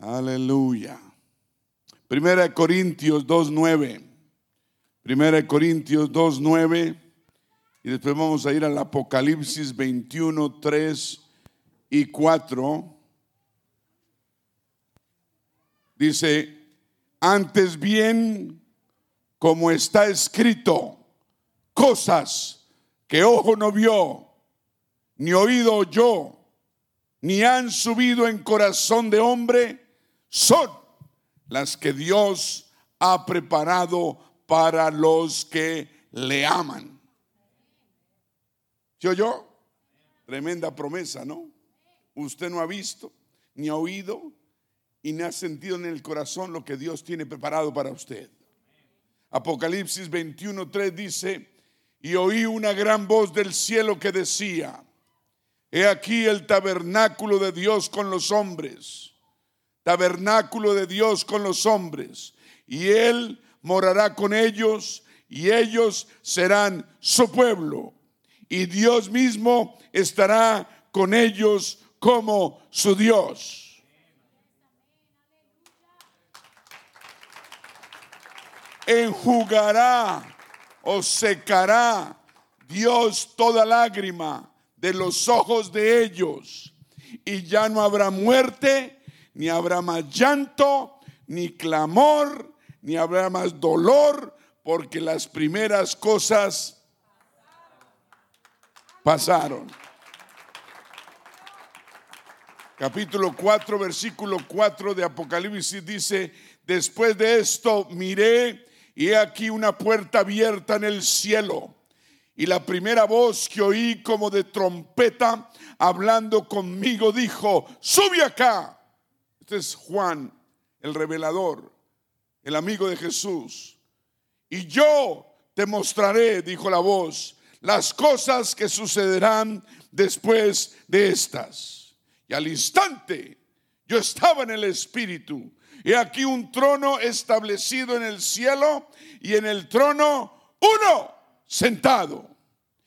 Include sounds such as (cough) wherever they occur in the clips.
Aleluya. Primera de Corintios 2.9. Primera de Corintios 2.9. Y después vamos a ir al Apocalipsis 21, 3 y 4. Dice, antes bien, como está escrito, cosas que ojo no vio, ni oído oyó, ni han subido en corazón de hombre, son las que Dios ha preparado para los que le aman. ¿Sí oyó? Tremenda promesa, ¿no? Usted no ha visto, ni ha oído, y ni ha sentido en el corazón lo que Dios tiene preparado para usted. Apocalipsis 21:3 dice, y oí una gran voz del cielo que decía, he aquí el tabernáculo de Dios con los hombres, tabernáculo de Dios con los hombres, y él morará con ellos, y ellos serán su pueblo, y Dios mismo estará con ellos como su Dios. enjugará o secará Dios toda lágrima de los ojos de ellos. Y ya no habrá muerte, ni habrá más llanto, ni clamor, ni habrá más dolor, porque las primeras cosas pasaron. Capítulo 4, versículo 4 de Apocalipsis dice, después de esto miré y he aquí una puerta abierta en el cielo. Y la primera voz que oí como de trompeta hablando conmigo dijo, sube acá. Este es Juan, el revelador, el amigo de Jesús. Y yo te mostraré, dijo la voz, las cosas que sucederán después de estas. Y al instante yo estaba en el Espíritu y aquí un trono establecido en el cielo y en el trono uno sentado.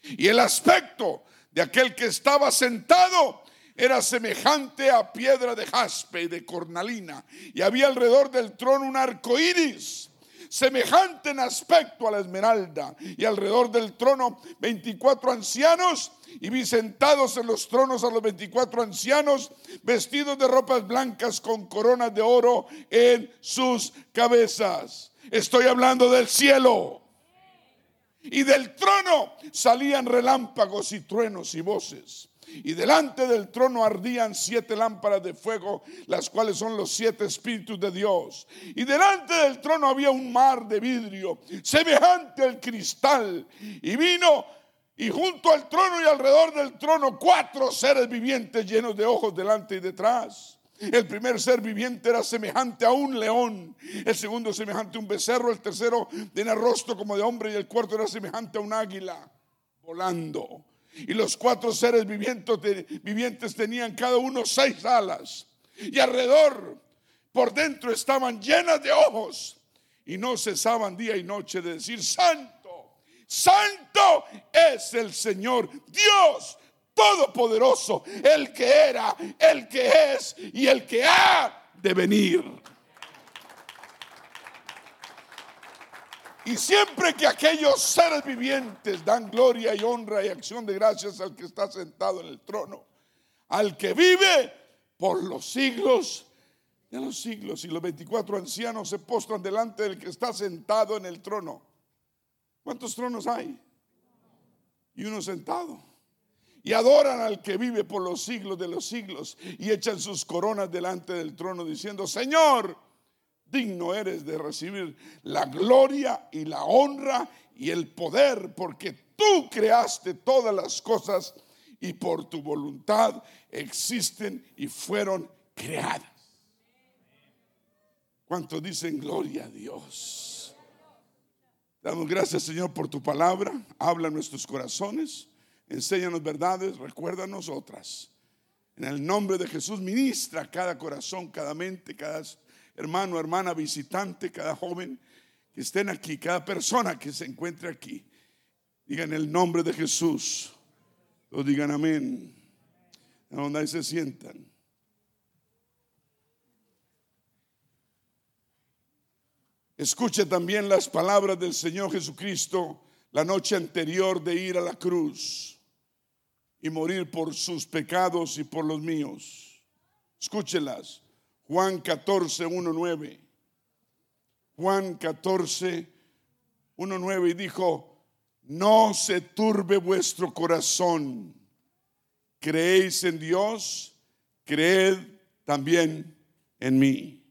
Y el aspecto de aquel que estaba sentado era semejante a piedra de jaspe y de cornalina. Y había alrededor del trono un arco iris semejante en aspecto a la esmeralda, y alrededor del trono 24 ancianos, y vi sentados en los tronos a los 24 ancianos, vestidos de ropas blancas con coronas de oro en sus cabezas. Estoy hablando del cielo. Y del trono salían relámpagos y truenos y voces. Y delante del trono ardían siete lámparas de fuego, las cuales son los siete espíritus de Dios. Y delante del trono había un mar de vidrio, semejante al cristal. Y vino y junto al trono y alrededor del trono cuatro seres vivientes llenos de ojos delante y detrás. El primer ser viviente era semejante a un león, el segundo semejante a un becerro, el tercero tenía rostro como de hombre y el cuarto era semejante a un águila volando. Y los cuatro seres vivientes, tenían cada uno seis alas. Y alrededor, por dentro, estaban llenas de ojos. Y no cesaban día y noche de decir, santo, santo es el Señor, Dios Todopoderoso, el que era, el que es y el que ha de venir. Y siempre que aquellos seres vivientes dan gloria y honra y acción de gracias al que está sentado en el trono, al que vive por los siglos de los siglos, y los 24 ancianos se postran delante del que está sentado en el trono. ¿Cuántos tronos hay? Y uno sentado. Y adoran al que vive por los siglos de los siglos y echan sus coronas delante del trono diciendo, Señor, digno eres de recibir la gloria y la honra y el poder, porque tú creaste todas las cosas y por tu voluntad existen y fueron creadas. ¿Cuántos dicen gloria a Dios? Damos gracias Señor por tu palabra, habla en nuestros corazones, enséñanos verdades, recuérdanos otras. En el nombre de Jesús ministra cada corazón, cada mente, cada hermano, hermana, visitante, cada joven que estén aquí, cada persona que se encuentre aquí, digan el nombre de Jesús, o digan amén, a donde se sientan. Escuche también las palabras del Señor Jesucristo la noche anterior de ir a la cruz y morir por sus pecados y por los míos. Escúchelas. Juan 14, 1, 9. Juan 14, 1, 9 y dijo, no se turbe vuestro corazón. Creéis en Dios, creed también en mí.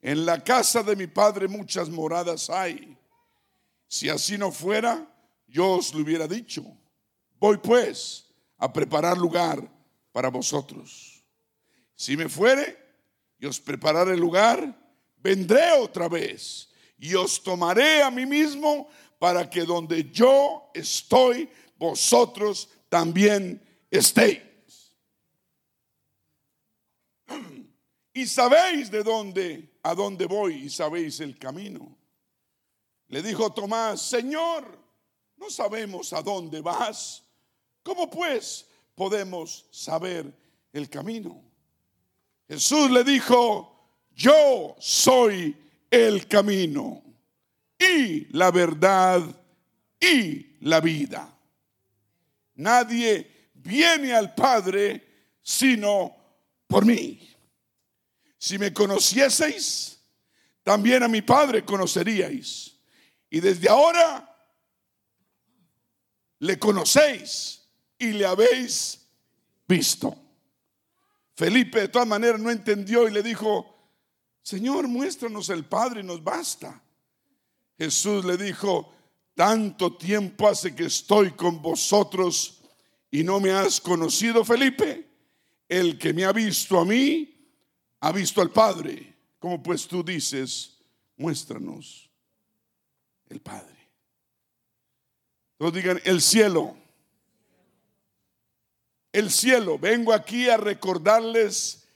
En la casa de mi Padre muchas moradas hay. Si así no fuera, yo os lo hubiera dicho. Voy pues a preparar lugar para vosotros. Si me fuere y os prepararé lugar, vendré otra vez y os tomaré a mí mismo para que donde yo estoy, vosotros también estéis. (clears throat) Y sabéis de dónde a dónde voy y sabéis el camino. Le dijo Tomás, Señor, no sabemos a dónde vas. ¿Cómo pues podemos saber el camino? Jesús le dijo, yo soy el camino y la verdad y la vida. Nadie viene al Padre sino por mí. Si me conocieseis, también a mi Padre conoceríais. Y desde ahora le conocéis y le habéis visto. Felipe de todas maneras no entendió y le dijo, Señor, muéstranos el Padre y nos basta. Jesús le dijo, tanto tiempo hace que estoy con vosotros y no me has conocido, Felipe. El que me ha visto a mí, ha visto al Padre. Como pues tú dices, muéstranos el Padre. Todos digan, el cielo. El cielo. Vengo aquí a recordarles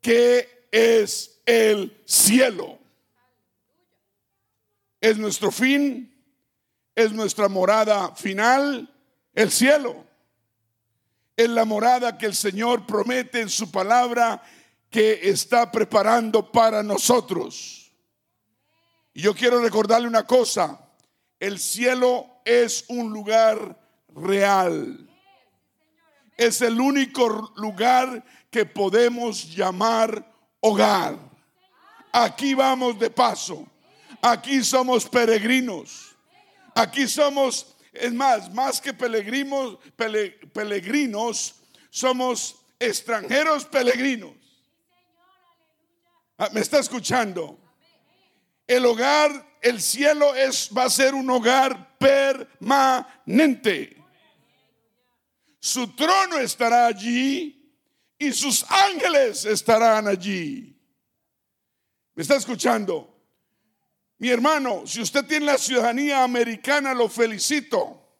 qué es el cielo. Es nuestro fin, es nuestra morada final, el cielo. Es la morada que el Señor promete en su palabra que está preparando para nosotros. Y yo quiero recordarle una cosa, el cielo es un lugar real. Es el único lugar que podemos llamar hogar. Aquí vamos de paso. Aquí somos peregrinos. Aquí somos, es más, más que peregrinos, peregrinos, somos extranjeros peregrinos. Ah, ¿Me está escuchando? El hogar, el cielo es, va a ser un hogar permanente. Su trono estará allí y sus ángeles estarán allí. ¿Me está escuchando? Mi hermano, si usted tiene la ciudadanía americana, lo felicito.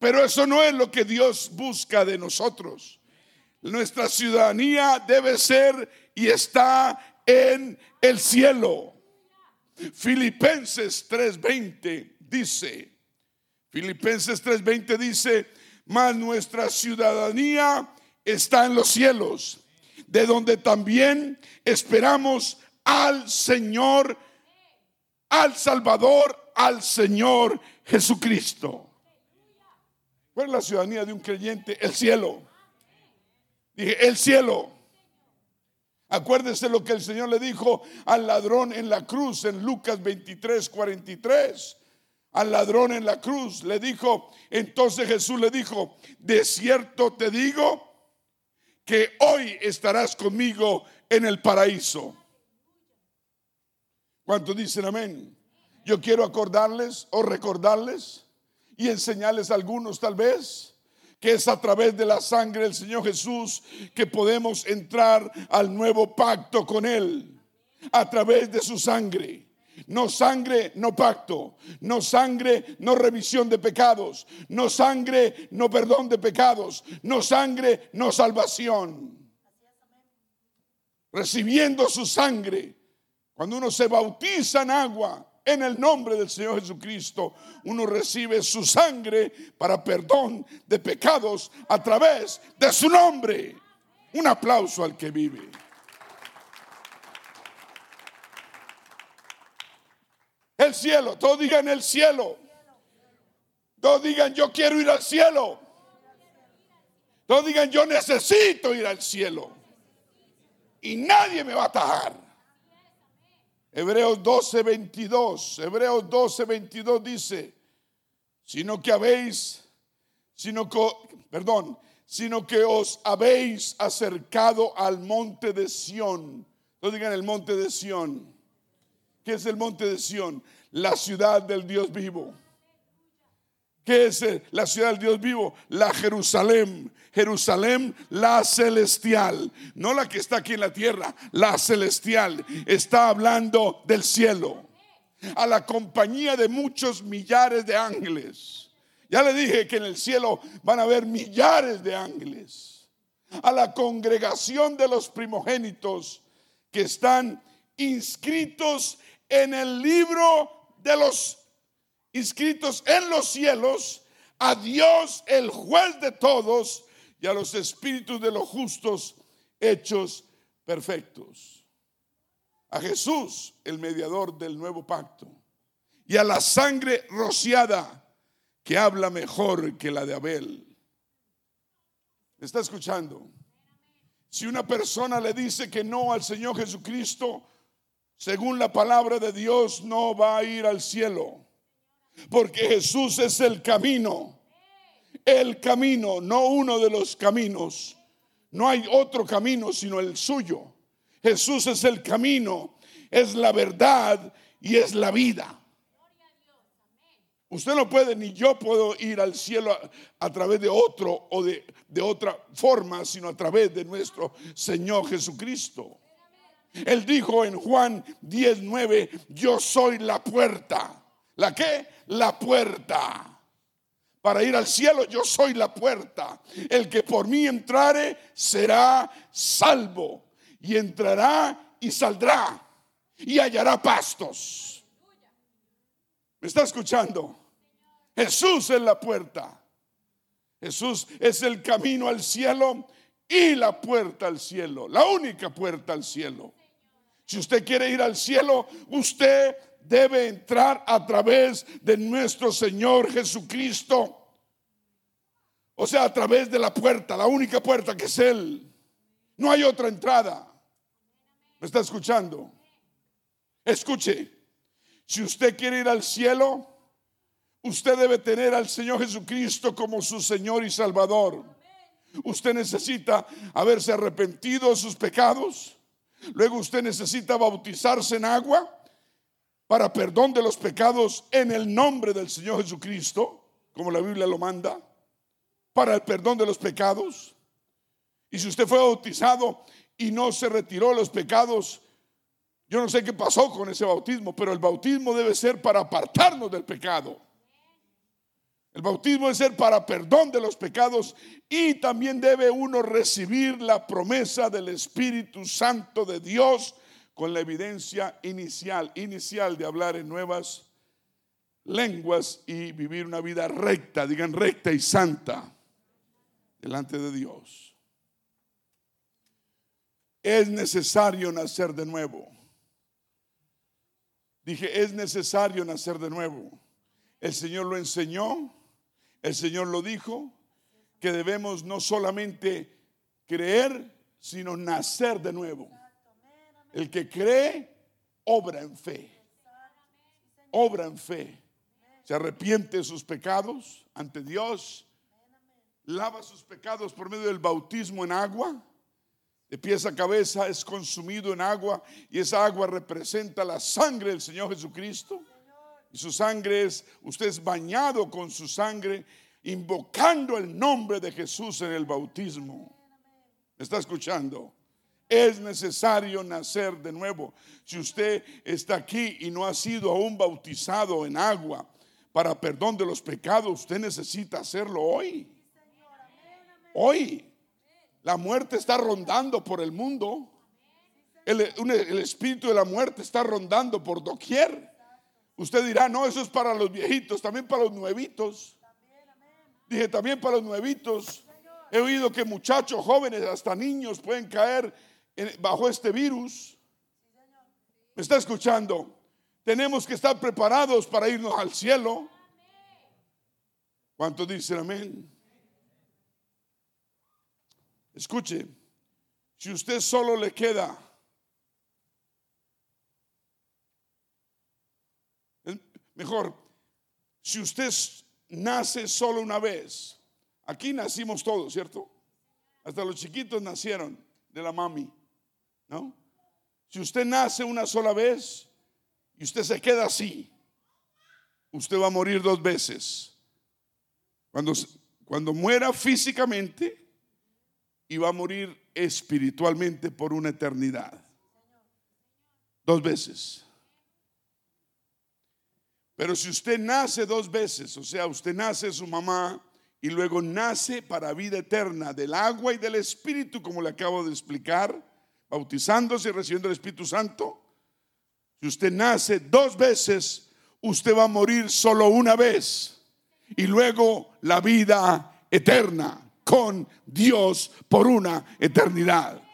Pero eso no es lo que Dios busca de nosotros. Nuestra ciudadanía debe ser y está en el cielo. Filipenses 3:20 dice, Filipenses 3:20 dice, mas nuestra ciudadanía está en los cielos, de donde también esperamos al Señor, al Salvador, al Señor Jesucristo. ¿Cuál es la ciudadanía de un creyente? El cielo. Dije, el cielo. Acuérdese lo que el Señor le dijo al ladrón en la cruz en Lucas 23, 43. Al ladrón en la cruz le dijo, entonces Jesús le dijo, de cierto te digo que hoy estarás conmigo en el paraíso. ¿Cuántos dicen amén? Yo quiero acordarles o recordarles y enseñarles a algunos tal vez que es a través de la sangre del Señor Jesús que podemos entrar al nuevo pacto con Él. A través de su sangre. No sangre, no pacto. No sangre, no revisión de pecados. No sangre, no perdón de pecados. No sangre, no salvación. Recibiendo su sangre. Cuando uno se bautiza en agua, en el nombre del Señor Jesucristo, uno recibe su sangre para perdón de pecados a través de su nombre. Un aplauso al que vive. El cielo. Todos digan el cielo. Todos digan yo quiero ir al cielo. Todos digan yo necesito ir al cielo. Y nadie me va a atajar. Hebreos 12, 22. Hebreos 12, 22 dice, sino que habéis, sino que, perdón, sino que os habéis acercado al monte de Sión. No digan el monte de Sión. ¿Qué es el monte de Sión? La ciudad del Dios vivo. ¿Qué es eh, la ciudad del Dios vivo? La Jerusalén. Jerusalén, la celestial. No la que está aquí en la tierra, la celestial. Está hablando del cielo. A la compañía de muchos millares de ángeles. Ya le dije que en el cielo van a haber millares de ángeles. A la congregación de los primogénitos que están inscritos en el libro de los inscritos en los cielos, a Dios el juez de todos y a los espíritus de los justos hechos perfectos. A Jesús, el mediador del nuevo pacto, y a la sangre rociada que habla mejor que la de Abel. ¿Me está escuchando? Si una persona le dice que no al Señor Jesucristo, según la palabra de Dios, no va a ir al cielo. Porque Jesús es el camino. El camino, no uno de los caminos. No hay otro camino sino el suyo. Jesús es el camino, es la verdad y es la vida. Usted no puede, ni yo puedo ir al cielo a, través de otro o de, de otra forma, sino a través de nuestro Señor Jesucristo. Él dijo en Juan 19, yo soy la puerta. ¿La qué? La puerta. Para ir al cielo yo soy la puerta. El que por mí entrare será salvo. Y entrará y saldrá. Y hallará pastos. ¿Me está escuchando? Jesús es la puerta. Jesús es el camino al cielo y la puerta al cielo. La única puerta al cielo. Si usted quiere ir al cielo, usted debe entrar a través de nuestro Señor Jesucristo. O sea, a través de la puerta, la única puerta que es Él. No hay otra entrada. ¿Me está escuchando? Escuche. Si usted quiere ir al cielo, usted debe tener al Señor Jesucristo como su Señor y Salvador. Usted necesita haberse arrepentido de sus pecados. Luego usted necesita bautizarse en agua para perdón de los pecados en el nombre del Señor Jesucristo, como la Biblia lo manda, para el perdón de los pecados. Y si usted fue bautizado y no se retiró los pecados, yo no sé qué pasó con ese bautismo, pero el bautismo debe ser para apartarnos del pecado. El bautismo debe ser para perdón de los pecados y también debe uno recibir la promesa del Espíritu Santo de Dios con la evidencia inicial, inicial de hablar en nuevas lenguas y vivir una vida recta, digan recta y santa delante de Dios. Es necesario nacer de nuevo. Dije, es necesario nacer de nuevo. El Señor lo enseñó, el Señor lo dijo, que debemos no solamente creer, sino nacer de nuevo. El que cree, obra en fe. Obra en fe. Se arrepiente de sus pecados ante Dios. Lava sus pecados por medio del bautismo en agua de pies a cabeza es consumido en agua y esa agua representa la sangre del Señor Jesucristo. Su sangre es, usted es bañado con su sangre, invocando el nombre de Jesús en el bautismo. ¿Me está escuchando? Es necesario nacer de nuevo. Si usted está aquí y no ha sido aún bautizado en agua para perdón de los pecados, usted necesita hacerlo hoy. Hoy. La muerte está rondando por el mundo. El, espíritu de la muerte está rondando por doquier. Usted dirá, no, eso es para los viejitos, también para los nuevitos. Dije, también para los nuevitos. He oído que muchachos, jóvenes, hasta niños pueden caer bajo este virus. ¿Me está escuchando? tenemos que estar preparados para irnos al cielo. ¿Cuántos dicen amén? Escuche, si usted solo le queda mejor, si usted nace solo una vez, aquí nacimos todos, ¿cierto? Hasta los chiquitos nacieron de la mami, ¿no? Si usted nace una sola vez y usted se queda así, usted va a morir dos veces. Cuando, cuando muera físicamente y va a morir espiritualmente por una eternidad. Dos veces. Pero si usted nace dos veces, o sea, usted nace su mamá y luego nace para vida eterna del agua y del Espíritu, como le acabo de explicar, bautizándose y recibiendo el Espíritu Santo. Si usted nace dos veces, usted va a morir solo una vez y luego la vida eterna con Dios por una eternidad.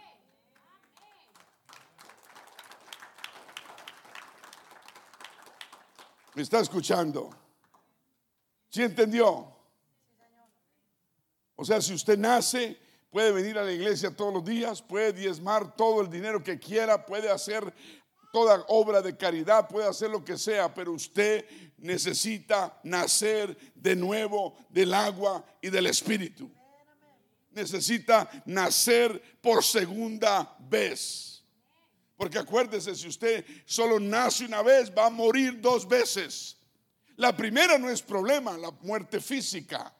¿Me está escuchando? ¿Sí entendió? O sea, si usted nace, puede venir a la iglesia todos los días, puede diezmar todo el dinero que quiera, puede hacer toda obra de caridad, puede hacer lo que sea, pero usted necesita nacer de nuevo del agua y del espíritu. Necesita nacer por segunda vez. Porque acuérdese, si usted solo nace una vez, va a morir dos veces. La primera no es problema, la muerte física.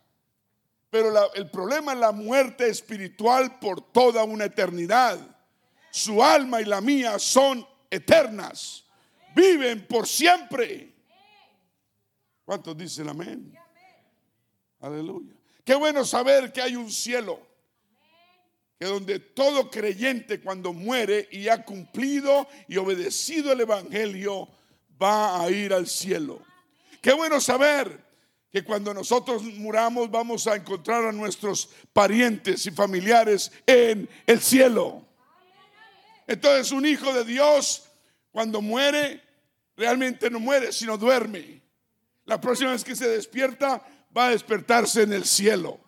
Pero el problema es la muerte espiritual por toda una eternidad. Su alma y la mía son eternas. Viven por siempre. ¿Cuántos dicen amén? Aleluya. Qué bueno saber que hay un cielo. Que donde todo creyente cuando muere y ha cumplido y obedecido el Evangelio va a ir al cielo. Qué bueno saber que cuando nosotros muramos vamos a encontrar a nuestros parientes y familiares en el cielo. Entonces un hijo de Dios cuando muere realmente no muere, sino duerme. La próxima vez que se despierta va a despertarse en el cielo.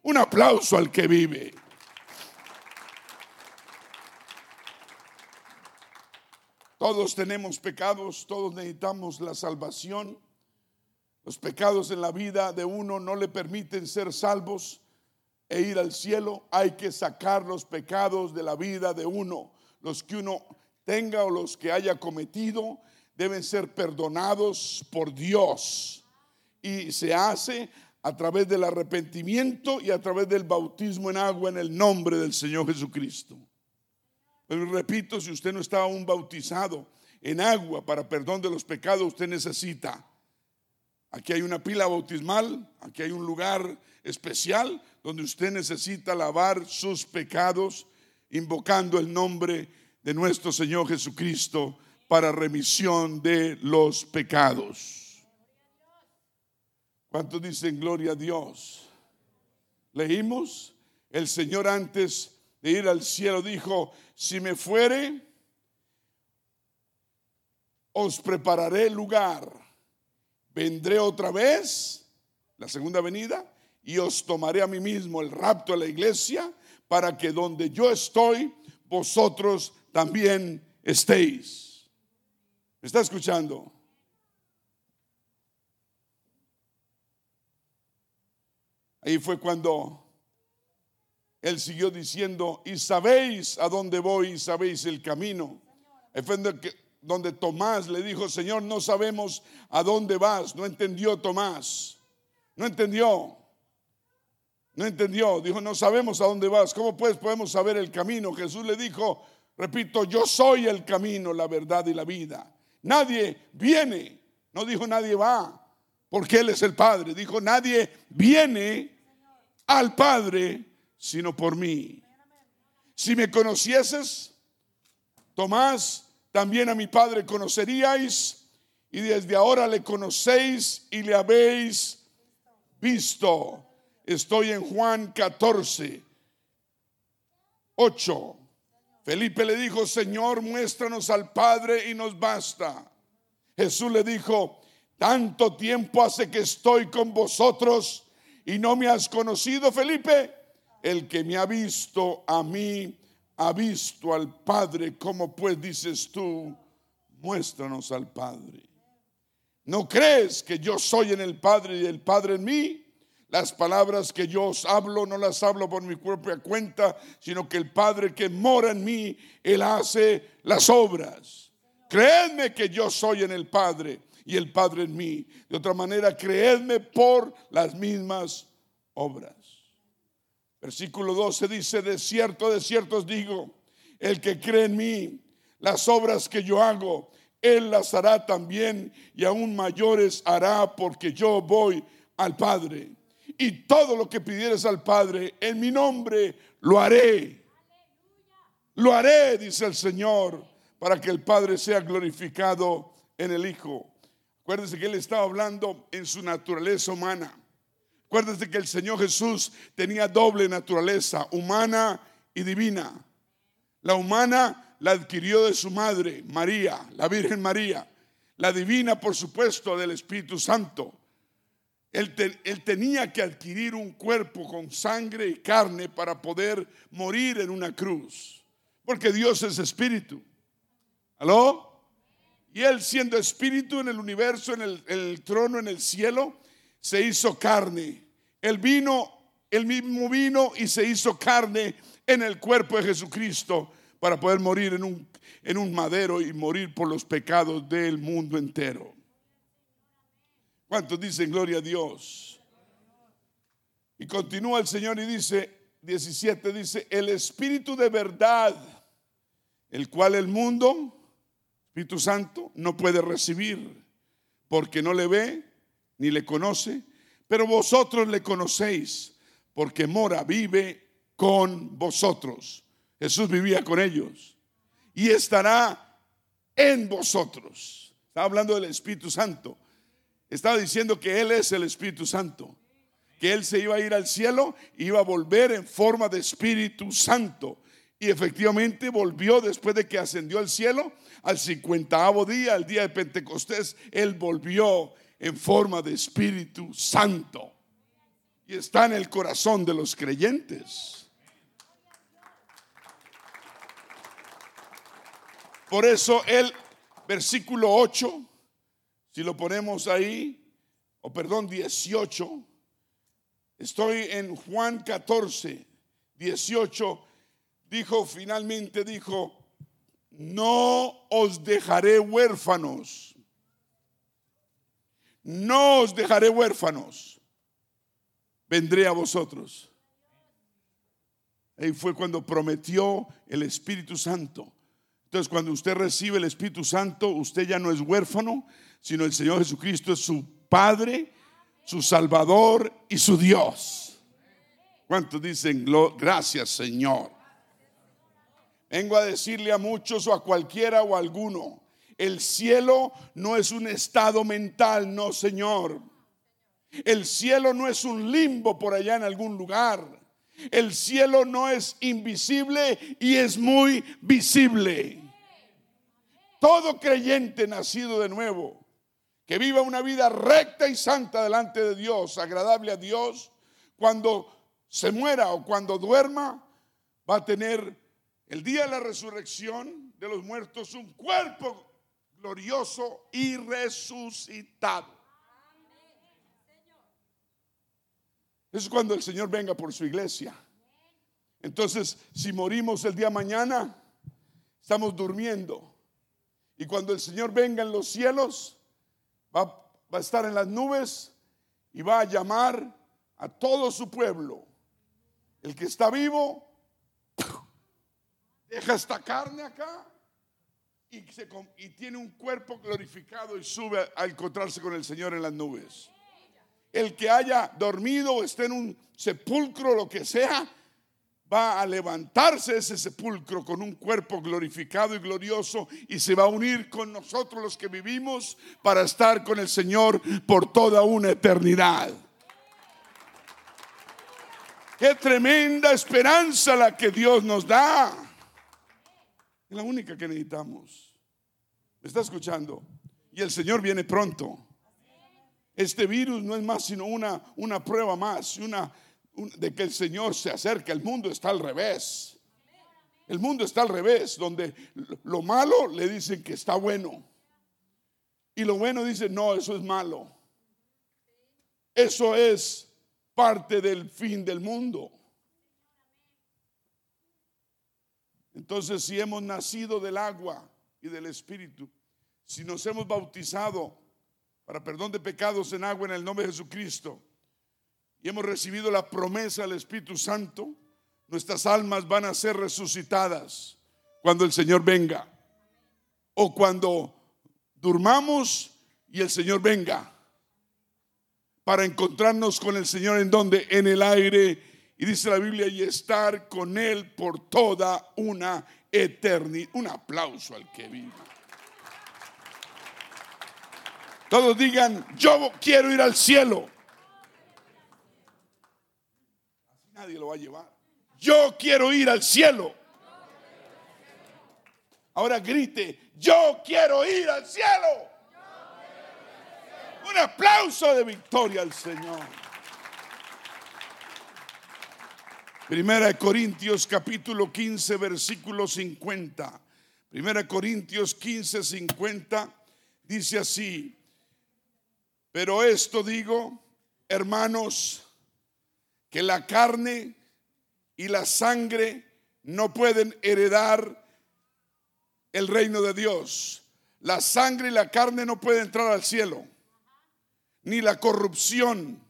Un aplauso al que vive. Todos tenemos pecados, todos necesitamos la salvación. Los pecados en la vida de uno no le permiten ser salvos e ir al cielo. Hay que sacar los pecados de la vida de uno. Los que uno tenga o los que haya cometido deben ser perdonados por Dios. Y se hace a través del arrepentimiento y a través del bautismo en agua en el nombre del Señor Jesucristo. Pero repito, si usted no está aún bautizado en agua para perdón de los pecados, usted necesita Aquí hay una pila bautismal, aquí hay un lugar especial donde usted necesita lavar sus pecados invocando el nombre de nuestro Señor Jesucristo para remisión de los pecados. ¿Cuántos dicen gloria a Dios? Leímos, el Señor antes de ir al cielo dijo, si me fuere, os prepararé lugar vendré otra vez, la segunda venida, y os tomaré a mí mismo el rapto de la iglesia, para que donde yo estoy, vosotros también estéis. ¿Me está escuchando? Ahí fue cuando él siguió diciendo, y sabéis a dónde voy, y sabéis el camino. Donde Tomás le dijo, Señor, no sabemos a dónde vas. No entendió Tomás. No entendió. No entendió. Dijo, no sabemos a dónde vas. ¿Cómo pues podemos saber el camino? Jesús le dijo, repito, yo soy el camino, la verdad y la vida. Nadie viene. No dijo nadie va, porque Él es el Padre. Dijo, nadie viene al Padre sino por mí. Si me conocieses, Tomás, también a mi Padre conoceríais y desde ahora le conocéis y le habéis visto. Estoy en Juan 14, 8. Felipe le dijo, Señor, muéstranos al Padre y nos basta. Jesús le dijo, tanto tiempo hace que estoy con vosotros y no me has conocido, Felipe. El que me ha visto a mí, ha visto al Padre. como pues dices tú? Muéstranos al Padre. ¿No crees que yo soy en el Padre y el Padre en mí? Las palabras que yo os hablo no las hablo por mi propia cuenta, sino que el Padre que mora en mí, Él hace las obras. Creedme que yo soy en el Padre y el Padre en mí. De otra manera, creedme por las mismas obras. Versículo 12 dice, de cierto, de cierto os digo, el que cree en mí, las obras que yo hago, él las hará también y aún mayores hará porque yo voy al Padre y todo lo que pidieres al Padre en mi nombre lo haré. Lo haré, dice el Señor, para que el Padre sea glorificado en el Hijo. Acuérdense que Él estaba hablando en su naturaleza humana. Acuérdense que el Señor Jesús tenía doble naturaleza, humana y divina. La humana la adquirió de su madre, María, la Virgen María. La divina, por supuesto, del Espíritu Santo. Él, tenía que adquirir un cuerpo con sangre y carne para poder morir en una cruz. Porque Dios es espíritu. ¿Aló? Y Él siendo espíritu en el universo, en el, en el trono, en el cielo, se hizo carne. Él vino, el mismo vino y se hizo carne en el cuerpo de Jesucristo para poder morir en un, en un madero y morir por los pecados del mundo entero. ¿Cuántos dicen gloria a Dios? Y continúa el Señor y dice, 17 dice, el Espíritu de verdad, el cual el mundo, Espíritu Santo, no puede recibir, porque no le ve ni le conoce, pero vosotros le conocéis, porque mora, vive con vosotros. Jesús vivía con ellos y estará en vosotros. Está hablando del Espíritu Santo. Estaba diciendo que Él es el Espíritu Santo, que Él se iba a ir al cielo iba a volver en forma de Espíritu Santo. Y efectivamente volvió después de que ascendió al cielo, al cincuentavo día, al día de Pentecostés, Él volvió en forma de Espíritu Santo. Y está en el corazón de los creyentes. Por eso el versículo 8 si lo ponemos ahí, o perdón, 18, estoy en Juan 14, 18, dijo, finalmente dijo, no os dejaré huérfanos, no os dejaré huérfanos, vendré a vosotros. Ahí fue cuando prometió el Espíritu Santo. Entonces, cuando usted recibe el Espíritu Santo, usted ya no es huérfano, sino el Señor Jesucristo es su Padre, su Salvador y su Dios. ¿Cuántos dicen gracias Señor? Vengo a decirle a muchos o a cualquiera o a alguno, el cielo no es un estado mental, no Señor. El cielo no es un limbo por allá en algún lugar. El cielo no es invisible y es muy visible. Todo creyente nacido de nuevo que viva una vida recta y santa delante de Dios, agradable a Dios, cuando se muera o cuando duerma, va a tener el día de la resurrección de los muertos un cuerpo glorioso y resucitado. Es cuando el Señor venga por su iglesia. Entonces, si morimos el día mañana, estamos durmiendo. Y cuando el Señor venga en los cielos, va, a estar en las nubes y va a llamar a todo su pueblo. El que está vivo, deja esta carne acá y, tiene un cuerpo glorificado y sube a encontrarse con el Señor en las nubes. El que haya dormido o esté en un sepulcro, lo que sea, va a levantarse ese sepulcro con un cuerpo glorificado y glorioso y se va a unir con nosotros los que vivimos para estar con el Señor por toda una eternidad. Qué tremenda esperanza la que Dios nos da. Es la única que necesitamos. ¿Me está escuchando? Y el Señor viene pronto. Este virus no es más sino una, una prueba más una, de que el Señor se acerca. El mundo está al revés. El mundo está al revés, donde lo malo le dicen que está bueno. Y lo bueno dice, no, eso es malo. Eso es parte del fin del mundo. Entonces, si hemos nacido del agua y del Espíritu, si nos hemos bautizado para perdón de pecados en agua en el nombre de Jesucristo y hemos recibido la promesa del Espíritu Santo, nuestras almas van a ser resucitadas cuando el Señor venga. O cuando durmamos y el Señor venga para encontrarnos con el Señor en donde en el aire y dice la Biblia, y estar con Él por toda una eternidad. Un aplauso al que vive. Todos digan, yo quiero ir al cielo. Nadie lo va a llevar. Yo quiero ir al cielo. Ahora grite, yo quiero ir al cielo. Un aplauso de victoria al Señor. Primera de Corintios capítulo 15 versículo 50. Primera de Corintios 15 50 dice así, pero esto digo, hermanos, que la carne y la sangre no pueden heredar el reino de Dios. La sangre y la carne no pueden entrar al cielo, ni la corrupción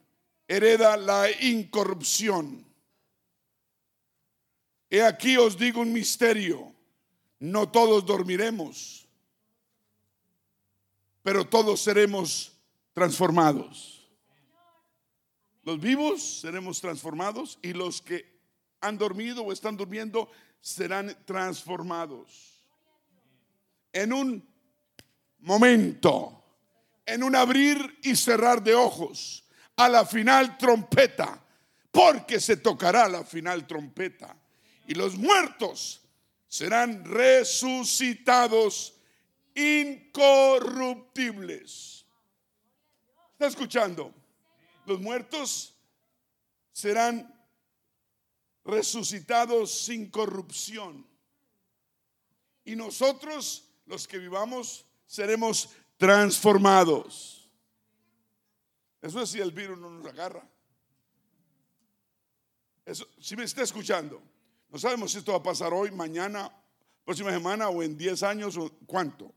hereda la incorrupción. He aquí os digo un misterio. No todos dormiremos, pero todos seremos transformados. Los vivos seremos transformados y los que han dormido o están durmiendo serán transformados. En un momento, en un abrir y cerrar de ojos, a la final trompeta, porque se tocará la final trompeta y los muertos serán resucitados incorruptibles. ¿Está escuchando? Los muertos serán resucitados sin corrupción. Y nosotros, los que vivamos, seremos transformados. Eso es si el virus no nos agarra. Si me está escuchando. No sabemos si esto va a pasar hoy, mañana, próxima semana o en 10 años o cuánto.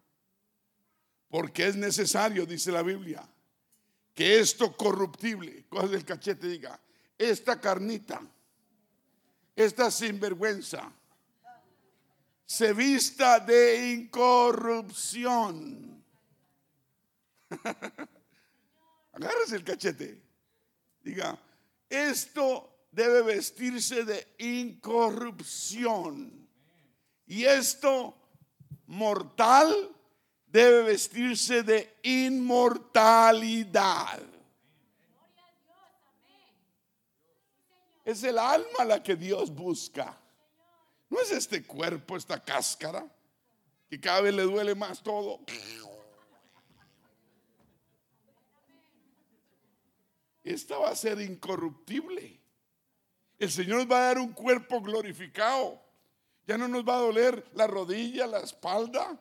Porque es necesario, dice la Biblia, que esto corruptible, cosas del cachete, diga, esta carnita, esta sinvergüenza, se vista de incorrupción. (laughs) Agárrese el cachete. Diga, esto debe vestirse de incorrupción. Y esto mortal debe vestirse de inmortalidad. Es el alma la que Dios busca. No es este cuerpo, esta cáscara, que cada vez le duele más todo. Esta va a ser incorruptible. El Señor nos va a dar un cuerpo glorificado. Ya no nos va a doler la rodilla, la espalda.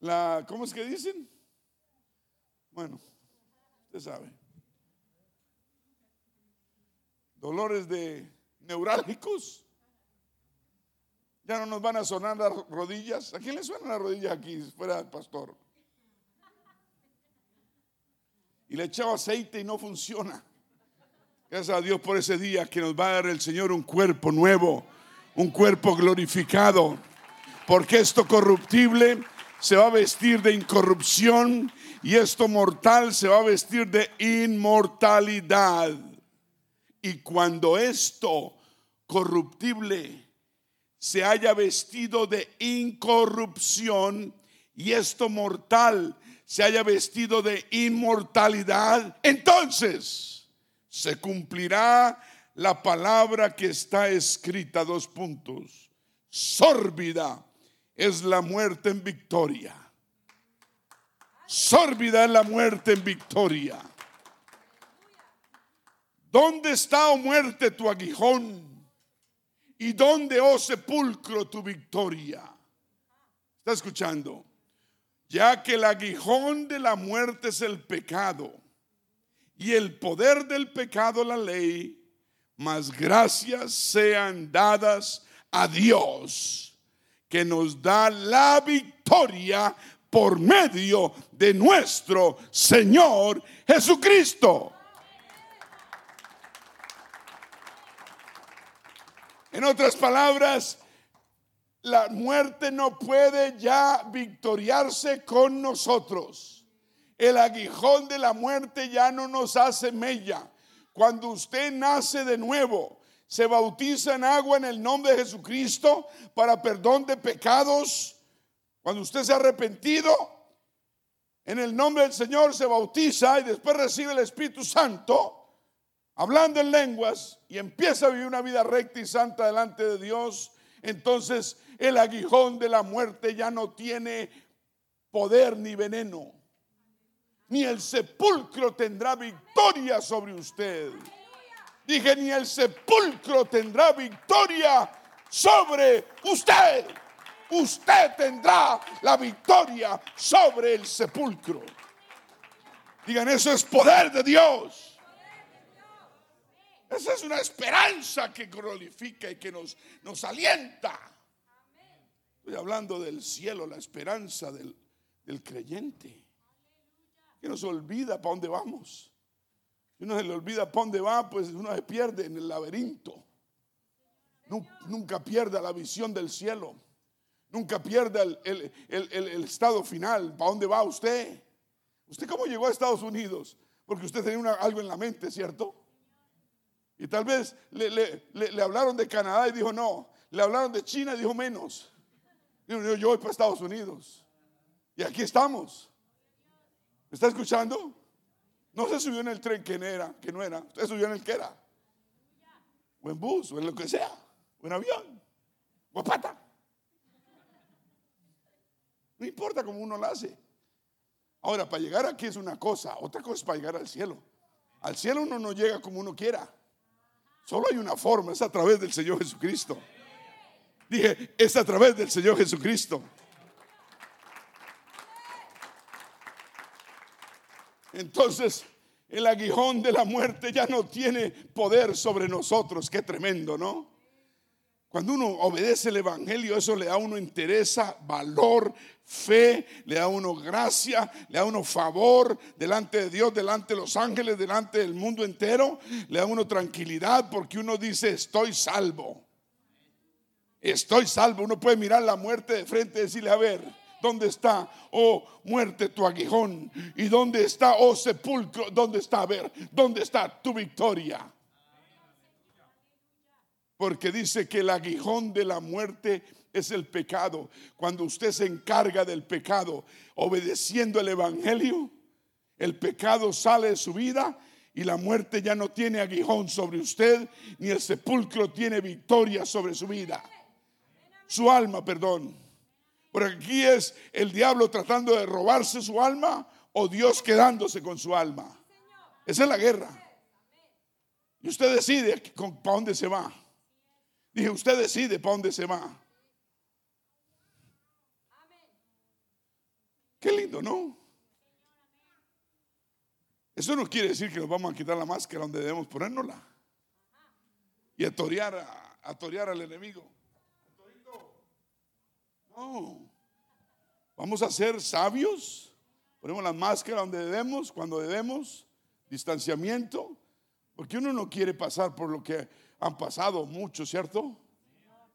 La, ¿cómo es que dicen? Bueno, usted sabe. Dolores de neurálgicos. Ya no nos van a sonar las rodillas. ¿A quién le suenan las rodillas aquí, fuera el pastor? Y le echaba aceite y no funciona. Gracias a Dios por ese día que nos va a dar el Señor un cuerpo nuevo, un cuerpo glorificado. Porque esto corruptible se va a vestir de incorrupción y esto mortal se va a vestir de inmortalidad. Y cuando esto corruptible se haya vestido de incorrupción y esto mortal se haya vestido de inmortalidad, entonces se cumplirá la palabra que está escrita, dos puntos. Sórbida es la muerte en victoria. sórbida es la muerte en victoria. ¿Dónde está, oh muerte, tu aguijón? ¿Y dónde, oh sepulcro, tu victoria? ¿Está escuchando? Ya que el aguijón de la muerte es el pecado y el poder del pecado la ley, mas gracias sean dadas a Dios que nos da la victoria por medio de nuestro Señor Jesucristo. En otras palabras, la muerte no puede ya victoriarse con nosotros. El aguijón de la muerte ya no nos hace mella. Cuando usted nace de nuevo, se bautiza en agua en el nombre de Jesucristo para perdón de pecados. Cuando usted se ha arrepentido, en el nombre del Señor se bautiza y después recibe el Espíritu Santo hablando en lenguas y empieza a vivir una vida recta y santa delante de Dios, entonces el aguijón de la muerte ya no tiene poder ni veneno. Ni el sepulcro tendrá victoria sobre usted. Dije, ni el sepulcro tendrá victoria sobre usted. Usted tendrá la victoria sobre el sepulcro. Digan, eso es poder de Dios. Esa es una esperanza que glorifica y que nos, nos alienta. Estoy hablando del cielo, la esperanza del, del creyente. Que nos olvida para dónde vamos. Si uno se le olvida para dónde va, pues uno se pierde en el laberinto. Nunca pierda la visión del cielo. Nunca pierda el, el, el, estado final. ¿Para dónde va usted? ¿Usted cómo llegó a Estados Unidos? Porque usted tenía algo en la mente, ¿cierto? Y tal vez le, hablaron de Canadá y dijo no. Le hablaron de China y dijo menos. Yo, yo voy para Estados Unidos. Y aquí estamos. ¿Me está escuchando? No se subió en el tren que no era, que no era. Usted subió en el que era. O en bus, o en lo que sea. O en avión. O pata. No importa cómo uno lo hace. Ahora, para llegar aquí es una cosa. Otra cosa es para llegar al cielo. Al cielo uno no llega como uno quiera. Solo hay una forma, es a través del Señor Jesucristo. Dije, es a través del Señor Jesucristo. Entonces, el aguijón de la muerte ya no tiene poder sobre nosotros. Qué tremendo, ¿no? Cuando uno obedece el Evangelio, eso le da a uno interés, valor, fe, le da a uno gracia, le da a uno favor delante de Dios, delante de los ángeles, delante del mundo entero. Le da a uno tranquilidad porque uno dice, estoy salvo. Estoy salvo. Uno puede mirar la muerte de frente y decirle, a ver, ¿dónde está, oh muerte, tu aguijón? ¿Y dónde está, oh sepulcro? ¿Dónde está? A ver, ¿dónde está tu victoria? Porque dice que el aguijón de la muerte es el pecado. Cuando usted se encarga del pecado, obedeciendo el Evangelio, el pecado sale de su vida y la muerte ya no tiene aguijón sobre usted, ni el sepulcro tiene victoria sobre su vida. Su alma, perdón. Porque aquí es el diablo tratando de robarse su alma o Dios quedándose con su alma. Esa es la guerra. Y usted decide para dónde se va. Dije, usted decide para dónde se va. Qué lindo, ¿no? Eso no quiere decir que nos vamos a quitar la máscara donde debemos ponérnosla. Y a a, torear al enemigo. No. Vamos a ser sabios. Ponemos la máscara donde debemos, cuando debemos. Distanciamiento. Porque uno no quiere pasar por lo que han pasado mucho, ¿cierto?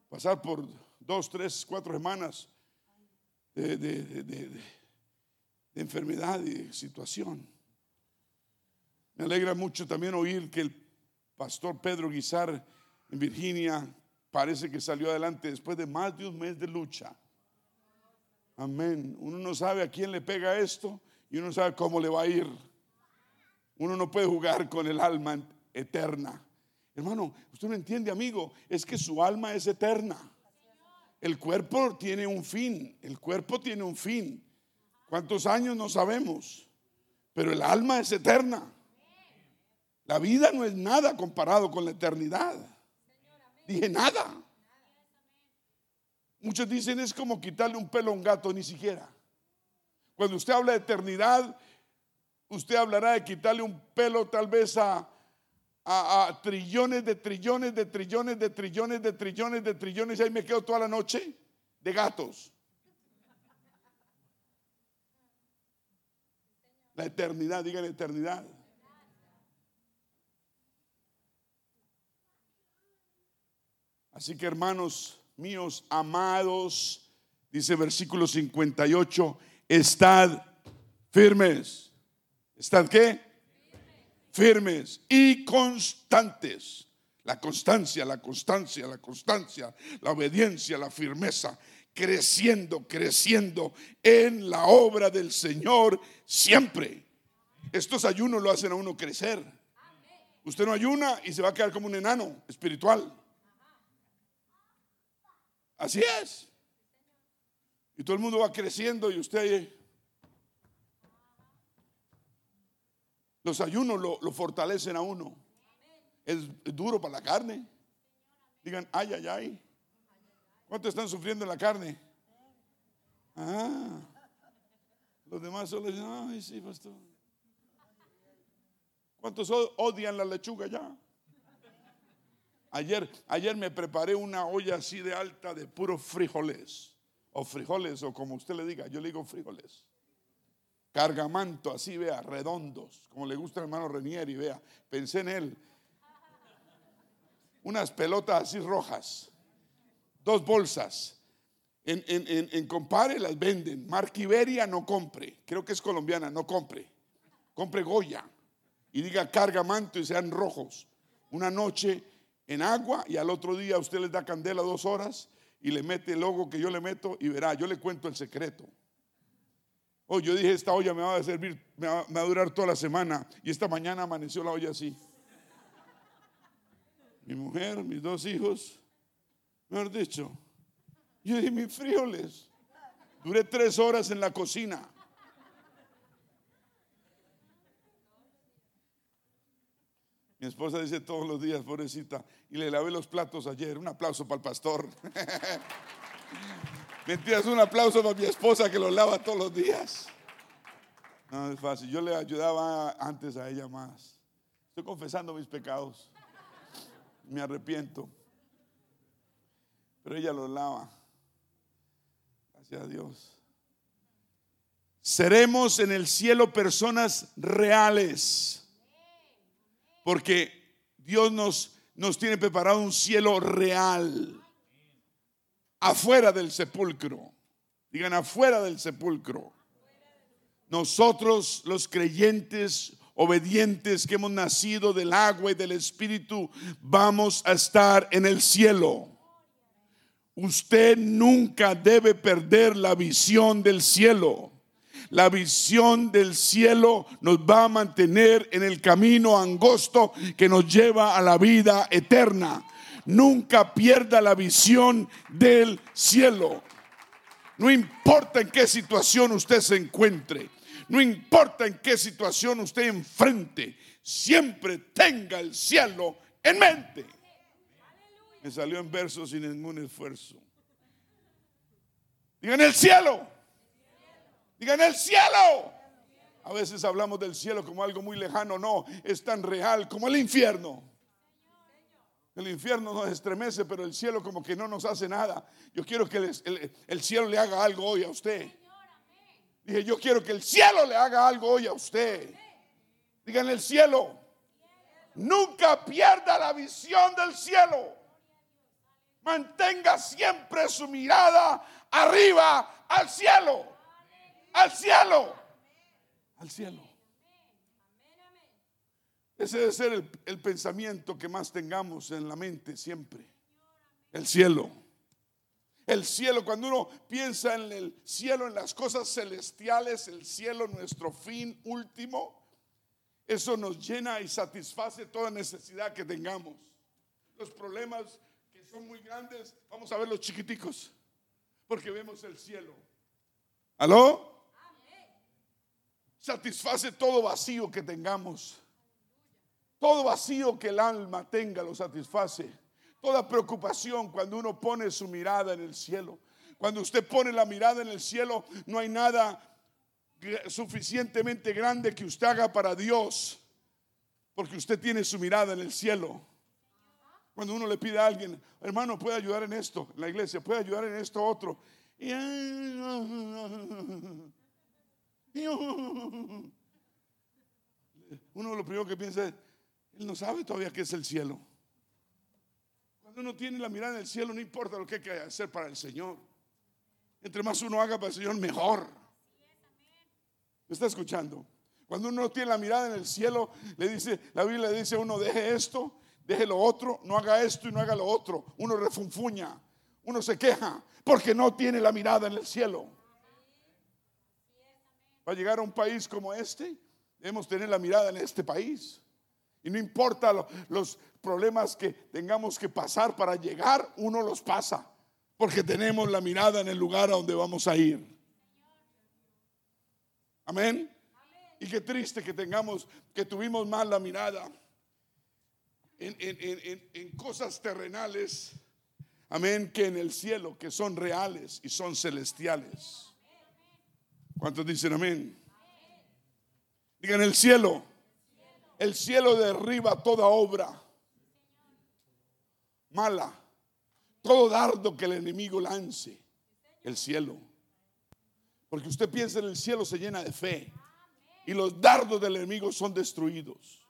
Pasar por dos, tres, cuatro semanas de, enfermedad y situación. Me alegra mucho también oír que el pastor Pedro Guizar en Virginia parece que salió adelante después de más de un mes de lucha. Amén. Uno no sabe a quién le pega esto y uno no sabe cómo le va a ir. Uno no puede jugar con el alma eterna. Hermano, usted no entiende, amigo, es que su alma es eterna. El cuerpo tiene un fin, el cuerpo tiene un fin. ¿Cuántos años? No sabemos. Pero el alma es eterna. La vida no es nada comparado con la eternidad. Dije nada. Muchos dicen es como quitarle un pelo a un gato, ni siquiera. Cuando usted habla de eternidad, usted hablará de quitarle un pelo tal vez a, a, trillones de trillones de trillones de trillones de trillones de trillones y ahí me quedo toda la noche de gatos. La eternidad, diga la eternidad. Así que hermanos míos, amados, dice versículo 58, estad firmes. ¿Estad qué? Firmes y constantes. La constancia, la constancia, la constancia, la obediencia, la firmeza, creciendo, creciendo en la obra del Señor siempre. Estos ayunos lo hacen a uno crecer. Usted no ayuna y se va a quedar como un enano espiritual. Así es. Y todo el mundo va creciendo y usted... Los ayunos lo, fortalecen a uno. Es, duro para la carne. Digan, ay, ay, ay. ¿Cuántos están sufriendo en la carne? Ah, los demás solo dicen, ay, sí, pastor. ¿Cuántos odian la lechuga ya? Ayer, ayer me preparé una olla así de alta de puros frijoles, o frijoles, o como usted le diga, yo le digo frijoles. Cargamanto, así vea, redondos, como le gusta al hermano Renieri, vea, pensé en él. Unas pelotas así rojas, dos bolsas. En, en, en, Compare las venden. Marquiveria no compre. Creo que es colombiana, no compre. Compre Goya. Y diga cargamanto y sean rojos. Una noche en agua y al otro día usted les da candela dos horas y le mete el logo que yo le meto y verá, yo le cuento el secreto. Oh, yo dije, esta olla me va a servir, me va, a durar toda la semana y esta mañana amaneció la olla así. Mi mujer, mis dos hijos, mejor dicho, yo dije, mis frijoles, duré tres horas en la cocina. Mi esposa dice todos los días, pobrecita, y le lavé los platos ayer. Un aplauso para el pastor. (laughs) Mentiras, un aplauso para mi esposa que los lava todos los días. No es fácil. Yo le ayudaba antes a ella más. Estoy confesando mis pecados. Me arrepiento. Pero ella los lava. Gracias a Dios. Seremos en el cielo personas reales porque Dios nos, nos tiene preparado un cielo real, afuera del sepulcro. Digan, afuera del sepulcro. Nosotros los creyentes obedientes que hemos nacido del agua y del Espíritu, vamos a estar en el cielo. Usted nunca debe perder la visión del cielo. La visión del cielo nos va a mantener en el camino angosto que nos lleva a la vida eterna. Nunca pierda la visión del cielo. No importa en qué situación usted se encuentre. No importa en qué situación usted enfrente. Siempre tenga el cielo en mente. Me salió en verso sin ningún esfuerzo. Digan el cielo. Digan el cielo. A veces hablamos del cielo como algo muy lejano. No, es tan real como el infierno. El infierno nos estremece, pero el cielo como que no nos hace nada. Yo quiero que el, cielo le haga algo hoy a usted. Dije, yo quiero que el cielo le haga algo hoy a usted. Digan el cielo. Nunca pierda la visión del cielo. Mantenga siempre su mirada arriba al cielo al cielo. Al cielo. Ese debe ser el, pensamiento que más tengamos en la mente siempre. El cielo. El cielo, cuando uno piensa en el cielo, en las cosas celestiales, el cielo, nuestro fin último, eso nos llena y satisface toda necesidad que tengamos. Los problemas que son muy grandes, vamos a ver los chiquiticos, porque vemos el cielo. ¿Aló? Satisface todo vacío que tengamos. Todo vacío que el alma tenga lo satisface. Toda preocupación cuando uno pone su mirada en el cielo. Cuando usted pone la mirada en el cielo, no hay nada suficientemente grande que usted haga para Dios. Porque usted tiene su mirada en el cielo. Cuando uno le pide a alguien, hermano, puede ayudar en esto, en la iglesia, puede ayudar en esto otro. Uno lo primero que piensa es, él no sabe todavía qué es el cielo. Cuando uno tiene la mirada en el cielo, no importa lo que hay que hacer para el Señor. Entre más uno haga para el Señor, mejor. ¿Me está escuchando? Cuando uno tiene la mirada en el cielo, le dice, la Biblia le dice a uno, deje esto, deje lo otro, no haga esto y no haga lo otro. Uno refunfuña, uno se queja porque no tiene la mirada en el cielo. Va a llegar a un país como este, debemos tener la mirada en este país. Y no importa los problemas que tengamos que pasar para llegar, uno los pasa, porque tenemos la mirada en el lugar a donde vamos a ir. Amén. Y qué triste que tengamos, que tuvimos mal la mirada en, cosas terrenales, amén, que en el cielo, que son reales y son celestiales. ¿Cuántos dicen amén? Digan el cielo. El cielo derriba toda obra mala, todo dardo que el enemigo lance. El cielo. Porque usted piensa en el cielo se llena de fe y los dardos del enemigo son destruidos.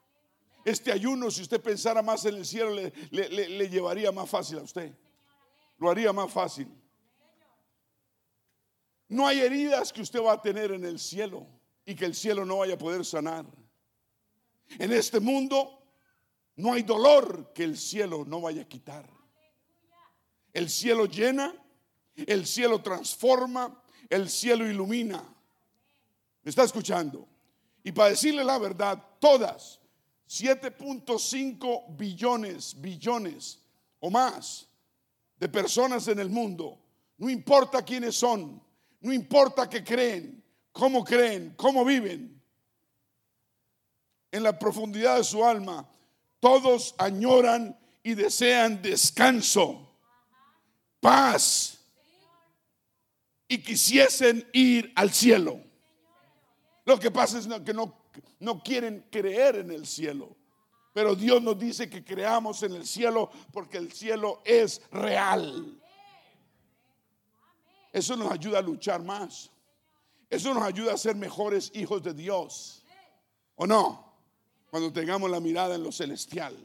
Este ayuno, si usted pensara más en el cielo, le, llevaría más fácil a usted. Lo haría más fácil. No hay heridas que usted va a tener en el cielo y que el cielo no vaya a poder sanar. En este mundo no hay dolor que el cielo no vaya a quitar. El cielo llena, el cielo transforma, el cielo ilumina. ¿Me está escuchando? Y para decirle la verdad, todas 7.5 billones, billones o más de personas en el mundo, no importa quiénes son, no importa qué creen, cómo creen, cómo viven, en la profundidad de su alma, todos añoran y desean descanso, paz y quisiesen ir al cielo. Lo que pasa es que no no quieren creer en el cielo. Pero Dios nos dice que creamos en el cielo porque el cielo es real. Eso nos ayuda a luchar más. Eso nos ayuda a ser mejores hijos de Dios. ¿O no? Cuando tengamos la mirada en lo celestial.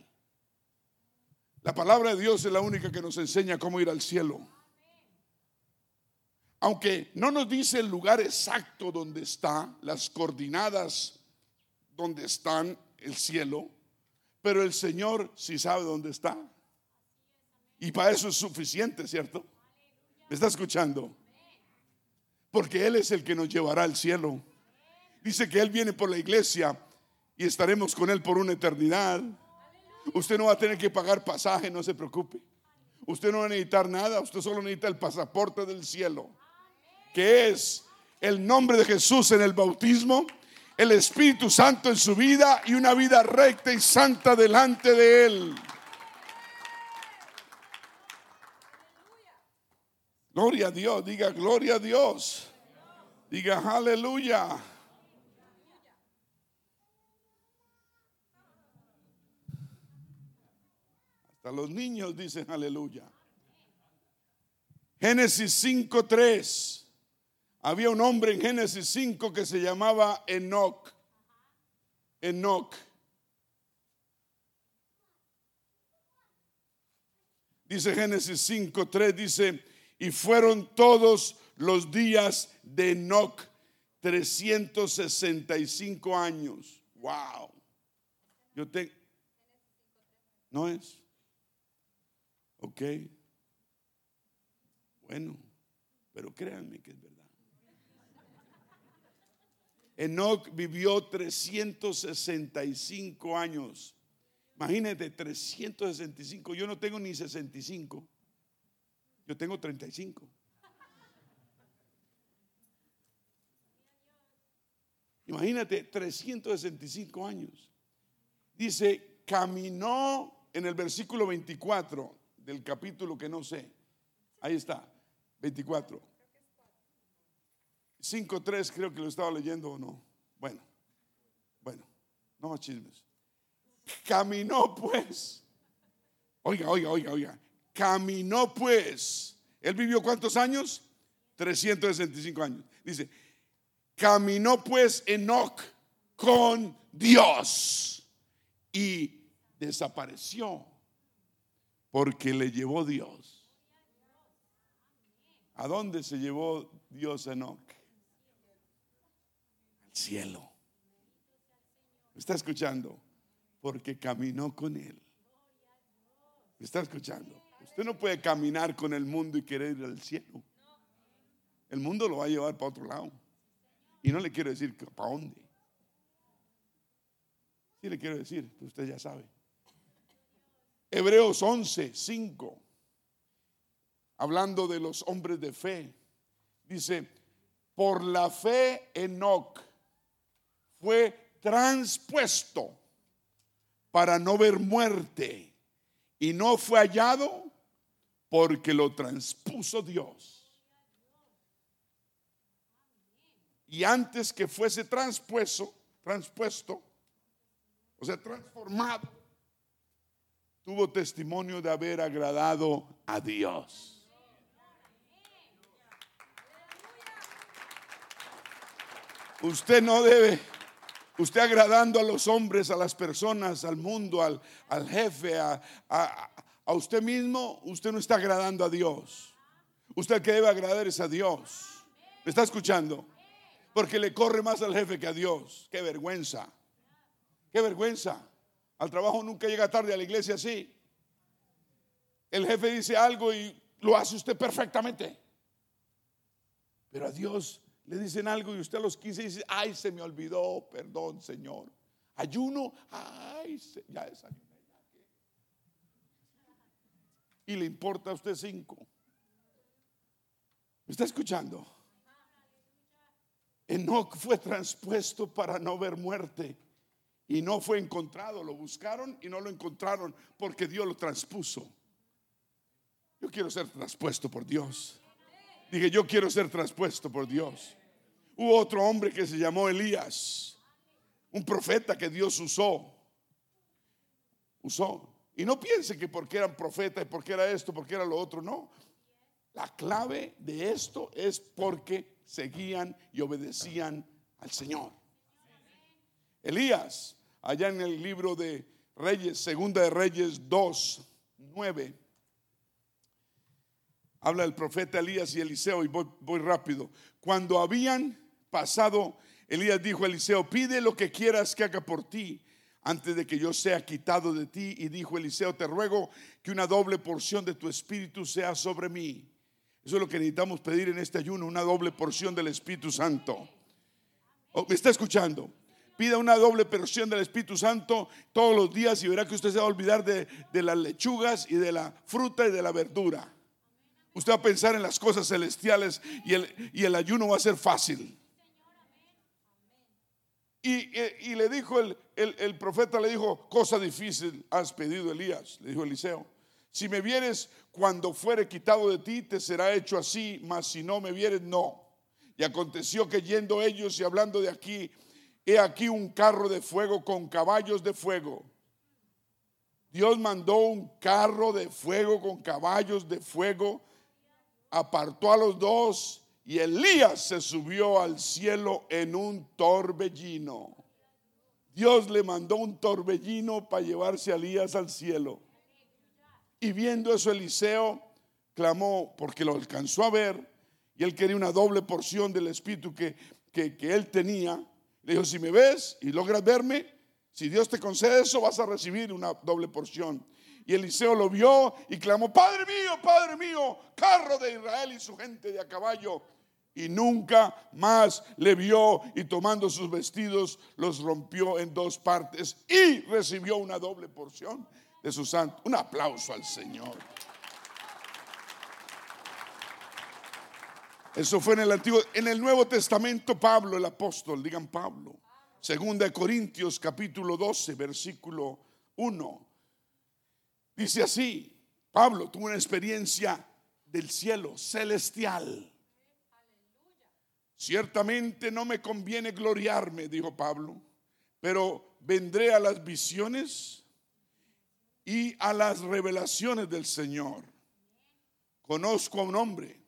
La palabra de Dios es la única que nos enseña cómo ir al cielo. Aunque no nos dice el lugar exacto donde está, las coordinadas donde están el cielo, pero el Señor sí sabe dónde está. Y para eso es suficiente, ¿cierto? ¿Me está escuchando? Porque Él es el que nos llevará al cielo. Dice que Él viene por la iglesia y estaremos con Él por una eternidad. Usted no va a tener que pagar pasaje, no se preocupe. Usted no va a necesitar nada, usted solo necesita el pasaporte del cielo, que es el nombre de Jesús en el bautismo el Espíritu Santo en su vida y una vida recta y santa delante de Él. Gloria a Dios, diga gloria a Dios. Diga aleluya. Hasta los niños dicen aleluya. Génesis 5.3. Había un hombre en Génesis 5 que se llamaba Enoch. Enoch. Dice Génesis 5, 3, dice, y fueron todos los días de Enoch 365 años. Wow. Yo tengo... ¿No es? Ok. Bueno, pero créanme que es verdad. Enoch vivió 365 años. Imagínate, 365. Yo no tengo ni 65. Yo tengo 35. Imagínate, 365 años. Dice, caminó en el versículo 24 del capítulo que no sé. Ahí está, 24. 5.3 creo que lo estaba leyendo o no. Bueno, bueno, no más chismes. Caminó pues. Oiga, oiga, oiga, oiga. Caminó pues. ¿Él vivió cuántos años? 365 años. Dice, caminó pues Enoch con Dios y desapareció porque le llevó Dios. ¿A dónde se llevó Dios Enoch? Al cielo. ¿Me está escuchando? Porque caminó con él. ¿Me está escuchando? Usted no puede caminar con el mundo y querer ir al cielo. El mundo lo va a llevar para otro lado. Y no le quiero decir para dónde. Sí le quiero decir, usted ya sabe. Hebreos 11, 5, hablando de los hombres de fe, dice, por la fe Enoch fue transpuesto para no ver muerte y no fue hallado porque lo transpuso Dios. Y antes que fuese transpuesto, transpuesto, o sea, transformado, tuvo testimonio de haber agradado a Dios. Usted no debe, usted agradando a los hombres, a las personas, al mundo, al, al jefe, a, a, usted mismo, usted no está agradando a Dios. Usted que debe agradar es a Dios. ¿Me está escuchando? Porque le corre más al jefe que a Dios. Qué vergüenza. Qué vergüenza. Al trabajo nunca llega tarde, a la iglesia sí. El jefe dice algo y lo hace usted perfectamente. Pero a Dios le dicen algo y usted a los 15 dice, ay, se me olvidó, perdón, Señor. Ayuno, ay, ya desayuné. Y le importa a usted cinco. ¿Me está escuchando? Enoch fue transpuesto para no ver muerte y no fue encontrado. Lo buscaron y no lo encontraron porque Dios lo transpuso. Yo quiero ser traspuesto por Dios. Dije, yo quiero ser traspuesto por Dios. Hubo otro hombre que se llamó Elías, un profeta que Dios usó. Usó. Y no piense que porque eran profetas porque era esto, porque era lo otro, no. La clave de esto es porque seguían y obedecían al Señor. Elías allá en el libro de Reyes, segunda de Reyes 2, 9. Habla el profeta Elías y Eliseo y voy rápido. Cuando habían pasado, Elías dijo a Eliseo, pide lo que quieras que haga por ti antes de que yo sea quitado de ti. Y dijo Eliseo, te ruego que una doble porción de tu espíritu sea sobre mí. Eso es lo que necesitamos pedir en este ayuno, una doble porción del Espíritu Santo. Oh, ¿Me está escuchando? Pida una doble porción del Espíritu Santo todos los días y verá que usted se va a olvidar de, las lechugas y de la fruta y de la verdura. Usted va a pensar en las cosas celestiales y el, y el ayuno va a ser fácil. Y, le dijo el, el, profeta, le dijo, cosa difícil has pedido Elías, le dijo Eliseo. Si me vieres cuando fuere quitado de ti, te será hecho así, mas si no me vieres, no. Y aconteció que yendo ellos y hablando de aquí, he aquí un carro de fuego con caballos de fuego. Dios mandó un carro de fuego con caballos de fuego, apartó a los dos y Elías se subió al cielo en un torbellino. Dios le mandó un torbellino para llevarse a Elías al cielo. Y viendo eso Eliseo clamó porque lo alcanzó a ver y él quería una doble porción del espíritu que, que, que él tenía le dijo, si me ves y logras verme, si Dios te concede eso, vas a recibir una doble porción. Y Eliseo lo vio y clamó, Padre mío, Padre mío, carro de Israel y su gente de a caballo. Y nunca más le vio y tomando sus vestidos los rompió en dos partes y recibió una doble porción de su santo. Un aplauso al Señor. Eso fue en el Antiguo, en el Nuevo Testamento Pablo, el apóstol, digan Pablo. Segunda de Corintios capítulo 12, versículo 1. Dice así, Pablo tuvo una experiencia del cielo celestial. Ciertamente no me conviene gloriarme, dijo Pablo, pero vendré a las visiones y a las revelaciones del Señor. Conozco a un hombre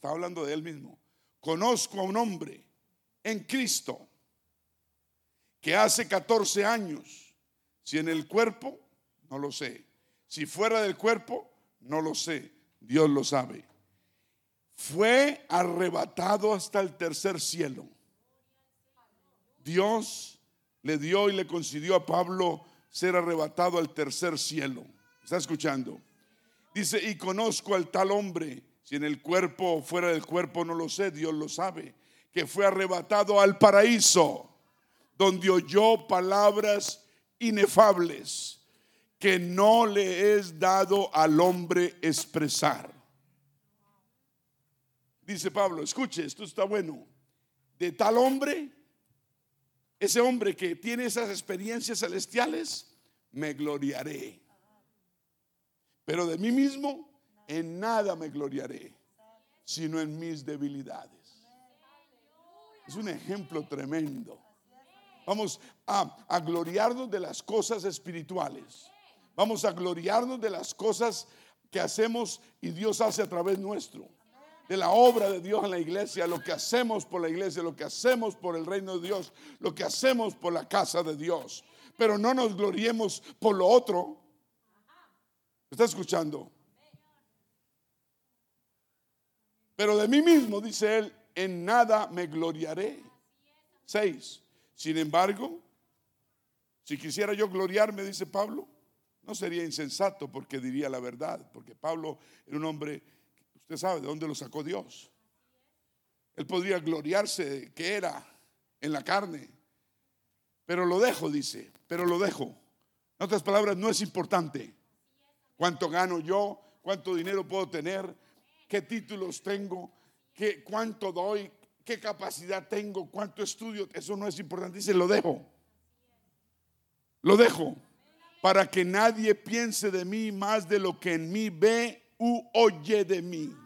Está hablando de él mismo. Conozco a un hombre en Cristo que hace 14 años, si en el cuerpo, no lo sé. Si fuera del cuerpo, no lo sé. Dios lo sabe. Fue arrebatado hasta el tercer cielo. Dios le dio y le concedió a Pablo ser arrebatado al tercer cielo. ¿Está escuchando? Dice, y conozco al tal hombre si en el cuerpo o fuera del cuerpo no lo sé, Dios lo sabe. Que fue arrebatado al paraíso, donde oyó palabras inefables que no le es dado al hombre expresar. Dice Pablo, escuche, esto está bueno. De tal hombre, ese hombre que tiene esas experiencias celestiales, me gloriaré. Pero de mí mismo en nada me gloriaré, sino en mis debilidades. Es un ejemplo tremendo. Vamos a, a, gloriarnos de las cosas espirituales. Vamos a gloriarnos de las cosas que hacemos y Dios hace a través nuestro. De la obra de Dios en la iglesia, lo que hacemos por la iglesia, lo que hacemos por el reino de Dios, lo que hacemos por la casa de Dios. Pero no nos gloriemos por lo otro. ¿Está escuchando? Pero de mí mismo, dice él, en nada me gloriaré. Seis. Sin embargo, si quisiera yo gloriarme, dice Pablo, no sería insensato porque diría la verdad, porque Pablo era un hombre, usted sabe de dónde lo sacó Dios. Él podría gloriarse que era en la carne, pero lo dejo, dice, pero lo dejo. En otras palabras, no es importante cuánto gano yo, cuánto dinero puedo tener, qué títulos tengo, qué, cuánto doy, qué capacidad tengo, cuánto estudio. Eso no es importante. Dice, lo dejo. Lo dejo para que nadie piense de mí más de lo que en mí ve u oye de mí.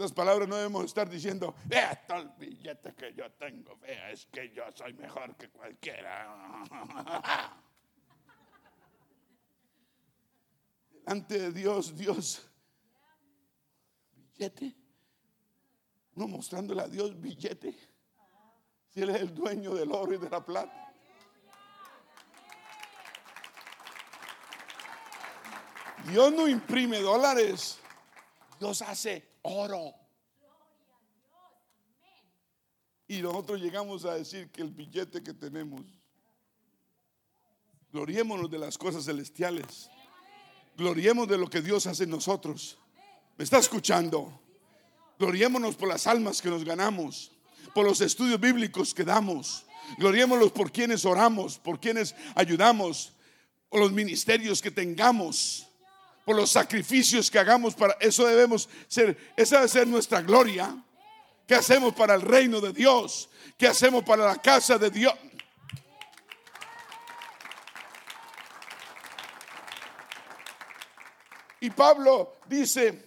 Otras palabras, no debemos estar diciendo, esto el billete que yo tengo, vea, es que yo soy mejor que cualquiera. (laughs) ante de Dios, Dios, billete. Uno mostrándole a Dios billete. Si Él es el dueño del oro y de la plata. Dios no imprime dólares. Dios hace oro. Y nosotros llegamos a decir que el billete que tenemos, gloriémonos de las cosas celestiales. Gloriemos de lo que Dios hace en nosotros. ¿Me está escuchando? Gloriémonos por las almas que nos ganamos, por los estudios bíblicos que damos. Gloriémonos por quienes oramos, por quienes ayudamos, por los ministerios que tengamos, por los sacrificios que hagamos para eso debemos ser, esa debe ser nuestra gloria. ¿Qué hacemos para el reino de Dios? ¿Qué hacemos para la casa de Dios? Y Pablo dice,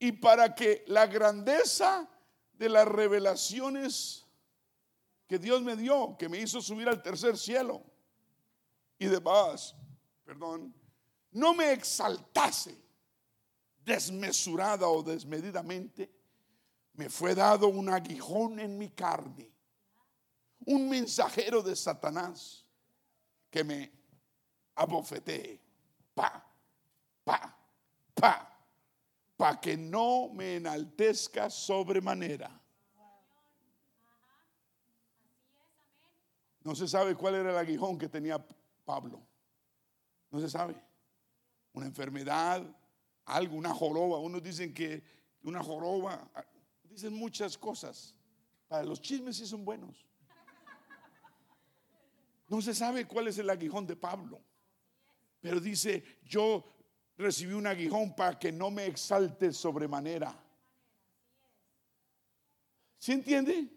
y para que la grandeza de las revelaciones que Dios me dio, que me hizo subir al tercer cielo y demás, perdón, no me exaltase desmesurada o desmedidamente, me fue dado un aguijón en mi carne, un mensajero de Satanás que me abofetee, pa, pa, pa, pa que no me enaltezca sobremanera. No se sabe cuál era el aguijón que tenía Pablo. No se sabe. Una enfermedad, algo, una joroba. Unos dicen que una joroba. Dicen muchas cosas. Para los chismes sí son buenos. No se sabe cuál es el aguijón de Pablo. Pero dice, yo recibí un aguijón para que no me exalte sobremanera. ¿Sí entiende?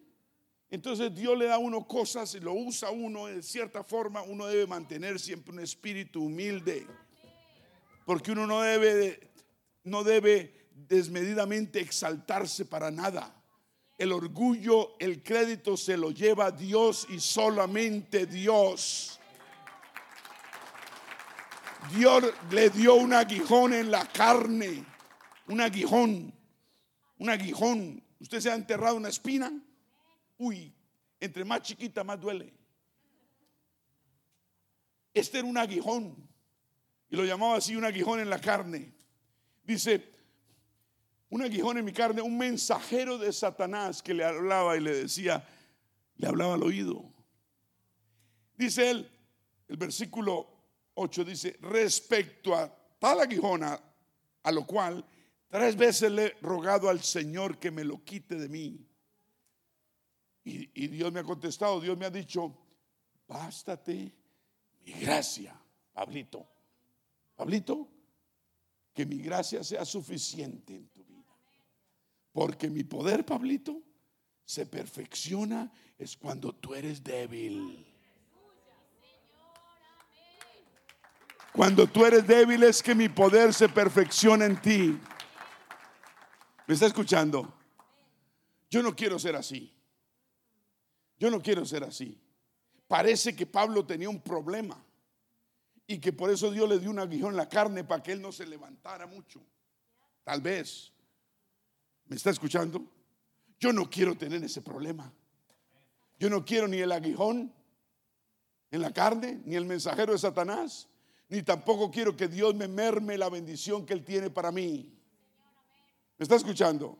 Entonces Dios le da a uno cosas y lo usa uno de cierta forma. Uno debe mantener siempre un espíritu humilde. Porque uno no debe, no debe desmedidamente exaltarse para nada. El orgullo, el crédito se lo lleva Dios y solamente Dios. Dios le dio un aguijón en la carne, un aguijón, un aguijón. ¿Usted se ha enterrado una espina? Uy, entre más chiquita más duele. Este era un aguijón y lo llamaba así un aguijón en la carne. Dice, un aguijón en mi carne, un mensajero de Satanás que le hablaba y le decía, le hablaba al oído. Dice él, el versículo 8 dice, respecto a tal aguijona, a lo cual tres veces le he rogado al Señor que me lo quite de mí. Y, y Dios me ha contestado, Dios me ha dicho, bástate mi gracia, Pablito. Pablito, que mi gracia sea suficiente en tu vida. Porque mi poder, Pablito, se perfecciona es cuando tú eres débil. Cuando tú eres débil es que mi poder se perfecciona en ti. ¿Me está escuchando? Yo no quiero ser así. Yo no quiero ser así. Parece que Pablo tenía un problema y que por eso Dios le dio un aguijón en la carne para que él no se levantara mucho. Tal vez. ¿Me está escuchando? Yo no quiero tener ese problema. Yo no quiero ni el aguijón en la carne, ni el mensajero de Satanás ni tampoco quiero que Dios me merme la bendición que Él tiene para mí. ¿Me está escuchando?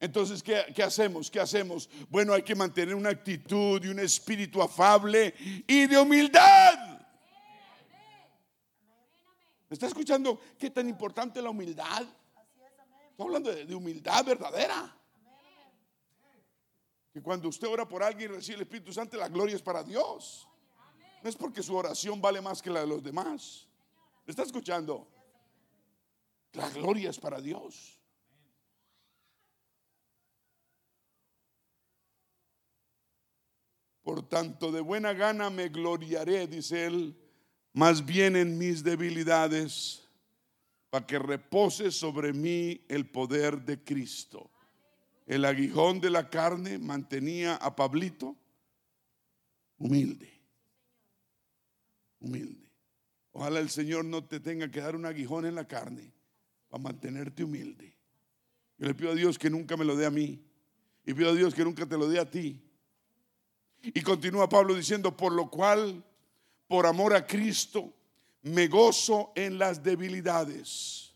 Entonces, ¿qué, ¿qué, hacemos? ¿Qué hacemos? Bueno, hay que mantener una actitud y un espíritu afable y de humildad. ¿Me está escuchando? ¿Qué tan importante la humildad? Estoy hablando de, humildad verdadera. Que cuando usted ora por alguien y recibe el Espíritu Santo, la gloria es para Dios. No es porque su oración vale más que la de los demás. ¿Me está escuchando? La gloria es para Dios. Por tanto, de buena gana me gloriaré, dice él, más bien en mis debilidades, para que repose sobre mí el poder de Cristo. El aguijón de la carne mantenía a Pablito humilde humilde. Ojalá el Señor no te tenga que dar un aguijón en la carne para mantenerte humilde. Yo le pido a Dios que nunca me lo dé a mí. Y pido a Dios que nunca te lo dé a ti. Y continúa Pablo diciendo, por lo cual, por amor a Cristo, me gozo en las debilidades,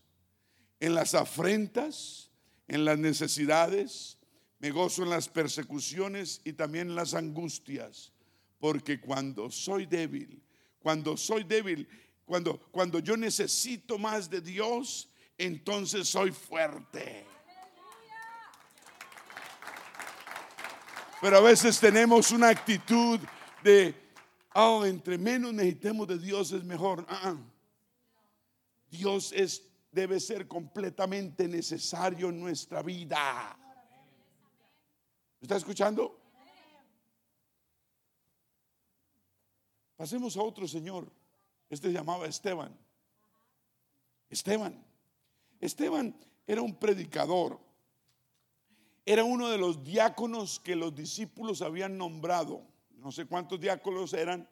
en las afrentas, en las necesidades, me gozo en las persecuciones y también en las angustias, porque cuando soy débil, cuando soy débil, cuando, cuando yo necesito más de Dios, entonces soy fuerte. Pero a veces tenemos una actitud de, oh, entre menos necesitemos de Dios es mejor. Ah, ah. Dios es, debe ser completamente necesario en nuestra vida. ¿Está escuchando? Pasemos a otro señor. Este se llamaba Esteban. Esteban. Esteban era un predicador. Era uno de los diáconos que los discípulos habían nombrado. No sé cuántos diáconos eran,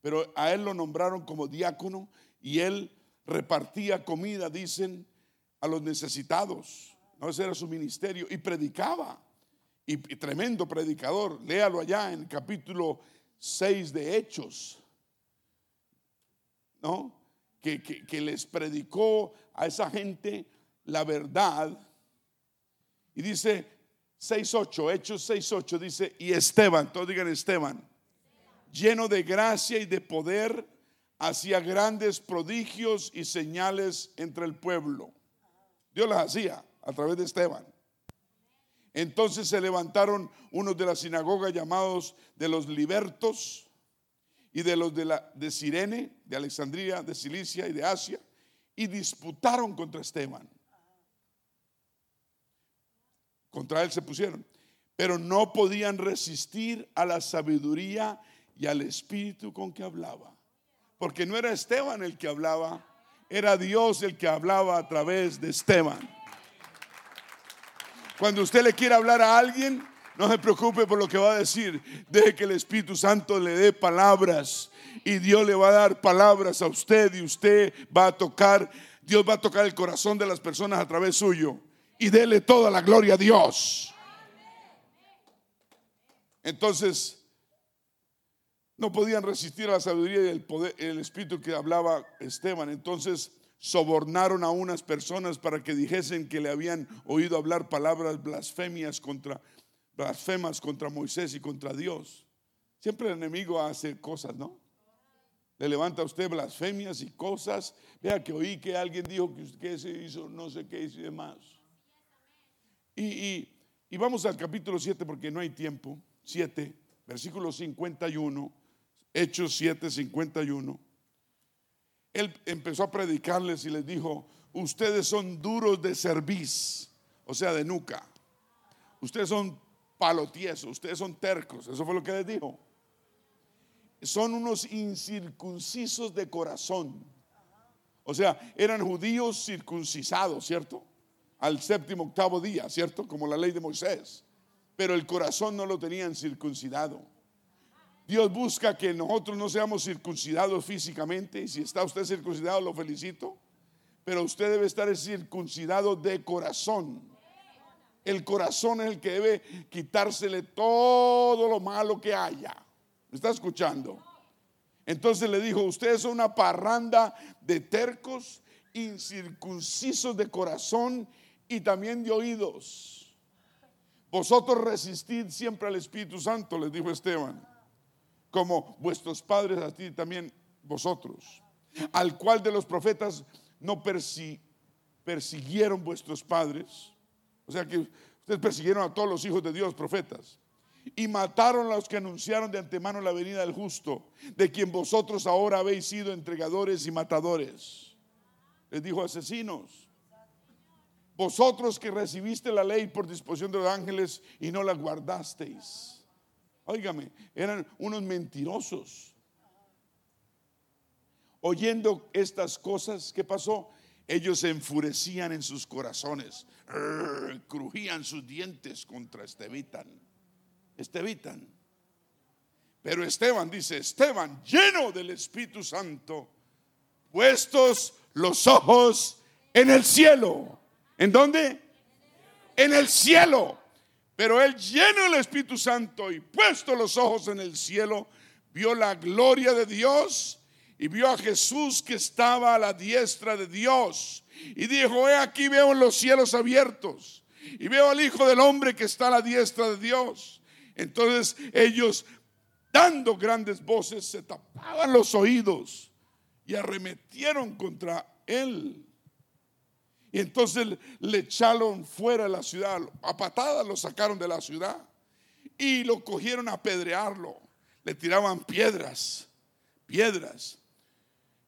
pero a él lo nombraron como diácono y él repartía comida, dicen, a los necesitados. No, ese era su ministerio y predicaba. Y, tremendo predicador. Léalo allá en el capítulo 6 de Hechos. Que, les predicó a esa gente la verdad. Y dice 6.8, Hechos 6.8, dice, y Esteban, todos digan Esteban, lleno de gracia y de poder, hacía grandes prodigios y señales entre el pueblo. Dios las hacía a través de Esteban. Entonces se levantaron unos de la sinagoga llamados de los libertos y de los de, la, de Sirene, de Alejandría, de Cilicia y de Asia, y disputaron contra Esteban. Contra él se pusieron, pero no podían resistir a la sabiduría y al espíritu con que hablaba. Porque no era Esteban el que hablaba, era Dios el que hablaba a través de Esteban. Cuando usted le quiere hablar a alguien, no se preocupe por lo que va a decir. Deje que el Espíritu Santo le dé palabras y Dios le va a dar palabras a usted y usted va a tocar, Dios va a tocar el corazón de las personas a través suyo y dele toda la gloria a Dios. Entonces, no podían resistir a la sabiduría y el poder, el espíritu que hablaba Esteban. Entonces, sobornaron a unas personas para que dijesen que le habían oído hablar palabras blasfemias contra blasfemas contra Moisés y contra Dios. Siempre el enemigo hace cosas, ¿no? Le levanta a usted blasfemias y cosas. Vea que oí que alguien dijo que, se hizo no sé qué y demás. Y, y vamos al capítulo 7 porque no hay tiempo. 7, versículo 51. Hechos 7, 51 él empezó a predicarles y les dijo, ustedes son duros de cerviz, o sea, de nuca. Ustedes son palotiesos, ustedes son tercos. Eso fue lo que les dijo. Son unos incircuncisos de corazón. O sea, eran judíos circuncisados, ¿cierto? Al séptimo, octavo día, ¿cierto? Como la ley de Moisés. Pero el corazón no lo tenían circuncidado. Dios busca que nosotros no seamos circuncidados físicamente. Y si está usted circuncidado, lo felicito. Pero usted debe estar circuncidado de corazón. El corazón es el que debe quitársele todo lo malo que haya. ¿Me está escuchando? Entonces le dijo, ustedes son una parranda de tercos, incircuncisos de corazón y también de oídos. Vosotros resistid siempre al Espíritu Santo, les dijo Esteban como vuestros padres a ti también vosotros, al cual de los profetas no persiguieron vuestros padres, o sea que ustedes persiguieron a todos los hijos de Dios, profetas, y mataron a los que anunciaron de antemano la venida del justo, de quien vosotros ahora habéis sido entregadores y matadores. Les dijo asesinos. Vosotros que recibiste la ley por disposición de los ángeles y no la guardasteis Óigame, eran unos mentirosos. Oyendo estas cosas, ¿qué pasó? Ellos se enfurecían en sus corazones, crujían sus dientes contra Estevitan. Estevitan. Pero Esteban dice, Esteban, lleno del Espíritu Santo, puestos los ojos en el cielo. ¿En dónde? En el cielo. Pero él lleno del Espíritu Santo y puesto los ojos en el cielo, vio la gloria de Dios y vio a Jesús que estaba a la diestra de Dios. Y dijo, he aquí veo los cielos abiertos y veo al Hijo del Hombre que está a la diestra de Dios. Entonces ellos, dando grandes voces, se tapaban los oídos y arremetieron contra él. Y entonces le echaron fuera de la ciudad, a patadas lo sacaron de la ciudad y lo cogieron a apedrearlo. Le tiraban piedras, piedras.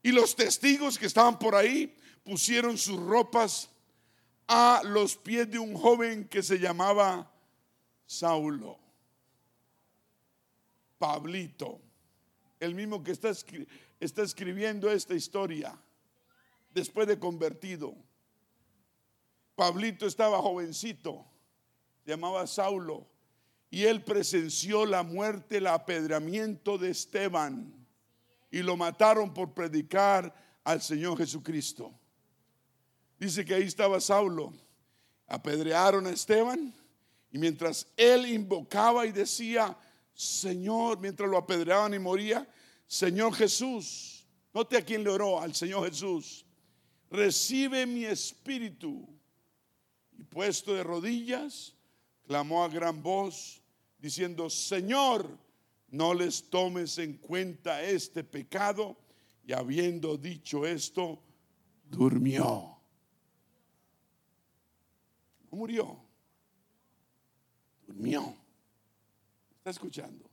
Y los testigos que estaban por ahí pusieron sus ropas a los pies de un joven que se llamaba Saulo. Pablito, el mismo que está, está escribiendo esta historia después de convertido. Pablito estaba jovencito, llamaba Saulo, y él presenció la muerte, el apedreamiento de Esteban, y lo mataron por predicar al Señor Jesucristo. Dice que ahí estaba Saulo, apedrearon a Esteban, y mientras él invocaba y decía, Señor, mientras lo apedreaban y moría, Señor Jesús, note a quién le oró, al Señor Jesús, recibe mi espíritu y puesto de rodillas, clamó a gran voz, diciendo, Señor, no les tomes en cuenta este pecado. Y habiendo dicho esto, durmió. No murió, durmió. ¿Está escuchando?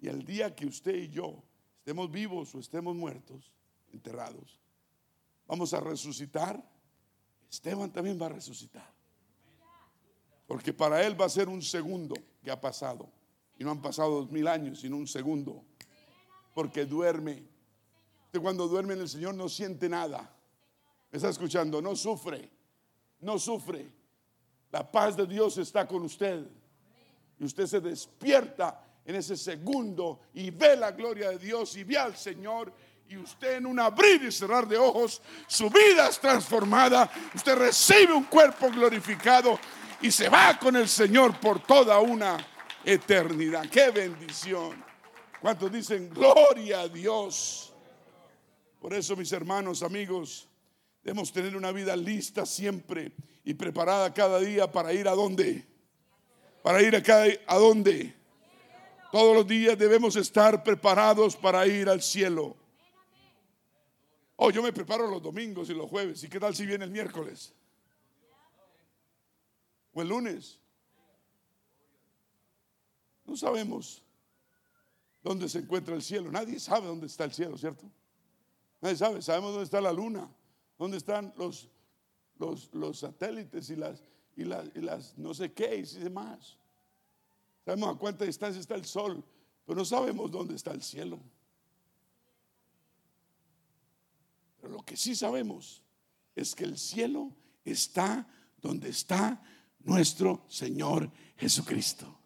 Y el día que usted y yo estemos vivos o estemos muertos, enterrados, vamos a resucitar, Esteban también va a resucitar. Porque para él va a ser un segundo que ha pasado. Y no han pasado dos mil años, sino un segundo. Porque duerme. Usted cuando duerme en el Señor no siente nada. ¿Me está escuchando? No sufre. No sufre. La paz de Dios está con usted. Y usted se despierta en ese segundo y ve la gloria de Dios y ve al Señor y usted en un abrir y cerrar de ojos, su vida es transformada, usted recibe un cuerpo glorificado y se va con el Señor por toda una eternidad. ¡Qué bendición! ¿Cuántos dicen gloria a Dios? Por eso, mis hermanos, amigos, debemos tener una vida lista siempre y preparada cada día para ir a dónde? Para ir a cada a dónde? Todos los días debemos estar preparados para ir al cielo. Oh, yo me preparo los domingos y los jueves. ¿Y qué tal si viene el miércoles? O el lunes. No sabemos dónde se encuentra el cielo. Nadie sabe dónde está el cielo, ¿cierto? Nadie sabe. Sabemos dónde está la luna, dónde están los, los, satélites y las, y, las, y las no sé qué y demás. Sabemos a cuánta distancia está el sol, pero no sabemos dónde está el cielo. Lo que sí sabemos es que el cielo está donde está nuestro Señor Jesucristo.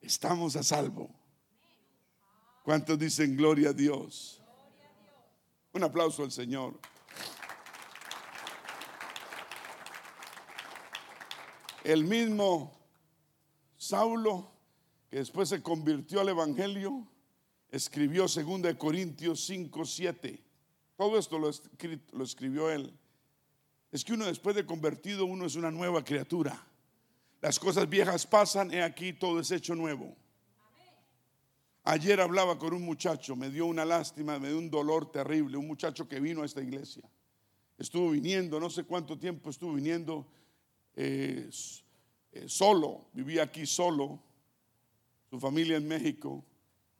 Estamos a salvo. ¿Cuántos dicen gloria a Dios? Un aplauso al Señor. El mismo Saulo, que después se convirtió al Evangelio, escribió 2 Corintios 5, 7. Todo esto lo, escribió él. Es que uno después de convertido, uno es una nueva criatura. Las cosas viejas pasan, y aquí todo es hecho nuevo. Ayer hablaba con un muchacho, me dio una lástima, me dio un dolor terrible, un muchacho que vino a esta iglesia. Estuvo viniendo, no sé cuánto tiempo estuvo viniendo. Eh, eh, solo, vivía aquí solo, su familia en México,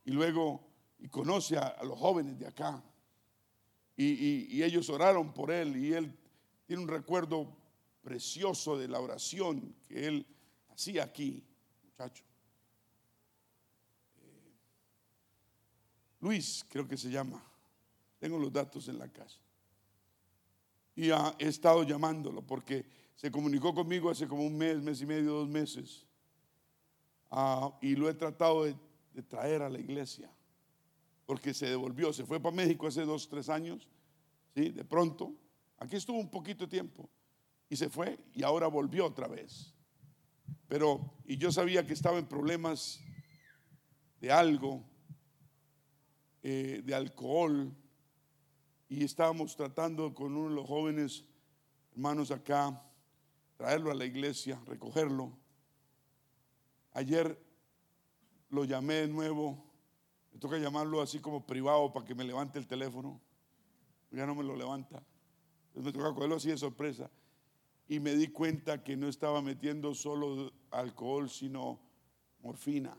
y luego y conoce a, los jóvenes de acá. Y, ellos oraron por él y él tiene un recuerdo precioso de la oración que él hacía aquí, muchacho. Eh, Luis, creo que se llama. Tengo los datos en la casa. Y he estado llamándolo porque se comunicó conmigo hace como un mes, mes y medio, dos meses. Ah, y lo he tratado de, traer a la iglesia. Porque se devolvió, se fue para México hace dos, tres años. ¿sí? De pronto. Aquí estuvo un poquito de tiempo. Y se fue y ahora volvió otra vez. Pero, y yo sabía que estaba en problemas de algo, eh, de alcohol. Y estábamos tratando con uno de los jóvenes hermanos acá traerlo a la iglesia, recogerlo. Ayer lo llamé de nuevo, me toca llamarlo así como privado para que me levante el teléfono. Ya no me lo levanta. Entonces me toca cogerlo así de sorpresa. Y me di cuenta que no estaba metiendo solo alcohol, sino morfina.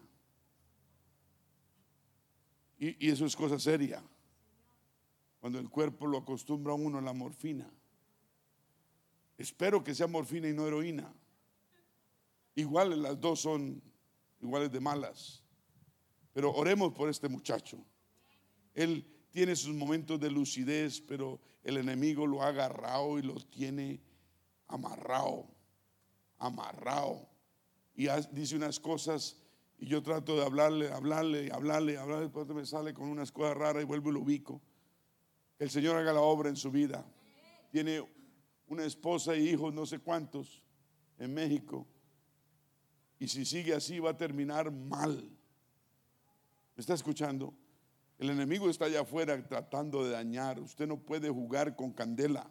Y, eso es cosa seria. Cuando el cuerpo lo acostumbra a uno a la morfina. Espero que sea morfina y no heroína. Igual las dos son iguales de malas. Pero oremos por este muchacho. Él tiene sus momentos de lucidez, pero el enemigo lo ha agarrado y lo tiene amarrado, amarrado. Y dice unas cosas y yo trato de hablarle, hablarle, hablarle, hablarle, después me sale con unas cosas raras y vuelvo y lo ubico. El Señor haga la obra en su vida. Tiene una esposa y hijos, no sé cuántos, en México. Y si sigue así va a terminar mal. ¿Me está escuchando? El enemigo está allá afuera tratando de dañar. Usted no puede jugar con candela.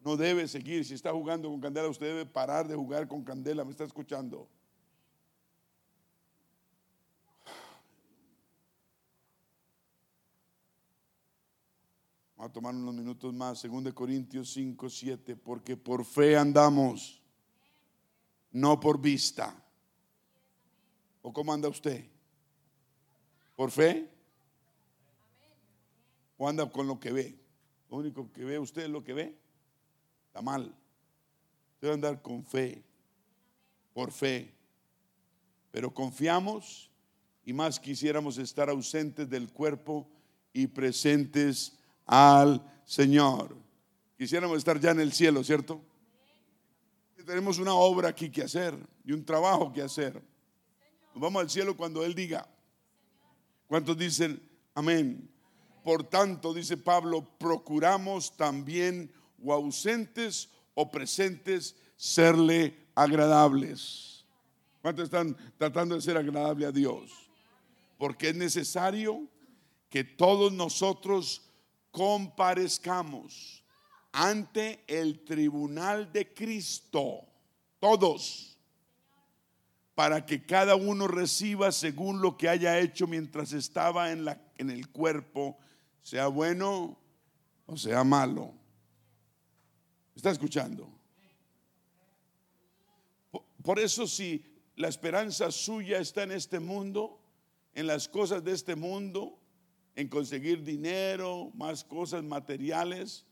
No debe seguir. Si está jugando con candela, usted debe parar de jugar con candela. ¿Me está escuchando? a tomar unos minutos más, 2 Corintios 5, 7, porque por fe andamos, no por vista. ¿O cómo anda usted? ¿Por fe? ¿O anda con lo que ve? Lo único que ve usted es lo que ve. Está mal. Usted debe andar con fe, por fe. Pero confiamos y más quisiéramos estar ausentes del cuerpo y presentes al Señor. Quisiéramos estar ya en el cielo, ¿cierto? Tenemos una obra aquí que hacer y un trabajo que hacer. Nos vamos al cielo cuando Él diga. ¿Cuántos dicen amén? Por tanto, dice Pablo, procuramos también o ausentes o presentes serle agradables. ¿Cuántos están tratando de ser agradable a Dios? Porque es necesario que todos nosotros comparezcamos ante el tribunal de Cristo, todos, para que cada uno reciba según lo que haya hecho mientras estaba en, el cuerpo, sea bueno o sea malo. ¿Está escuchando? Por eso si la esperanza suya está en este mundo, en las cosas de este mundo, en conseguir dinero, más cosas materiales,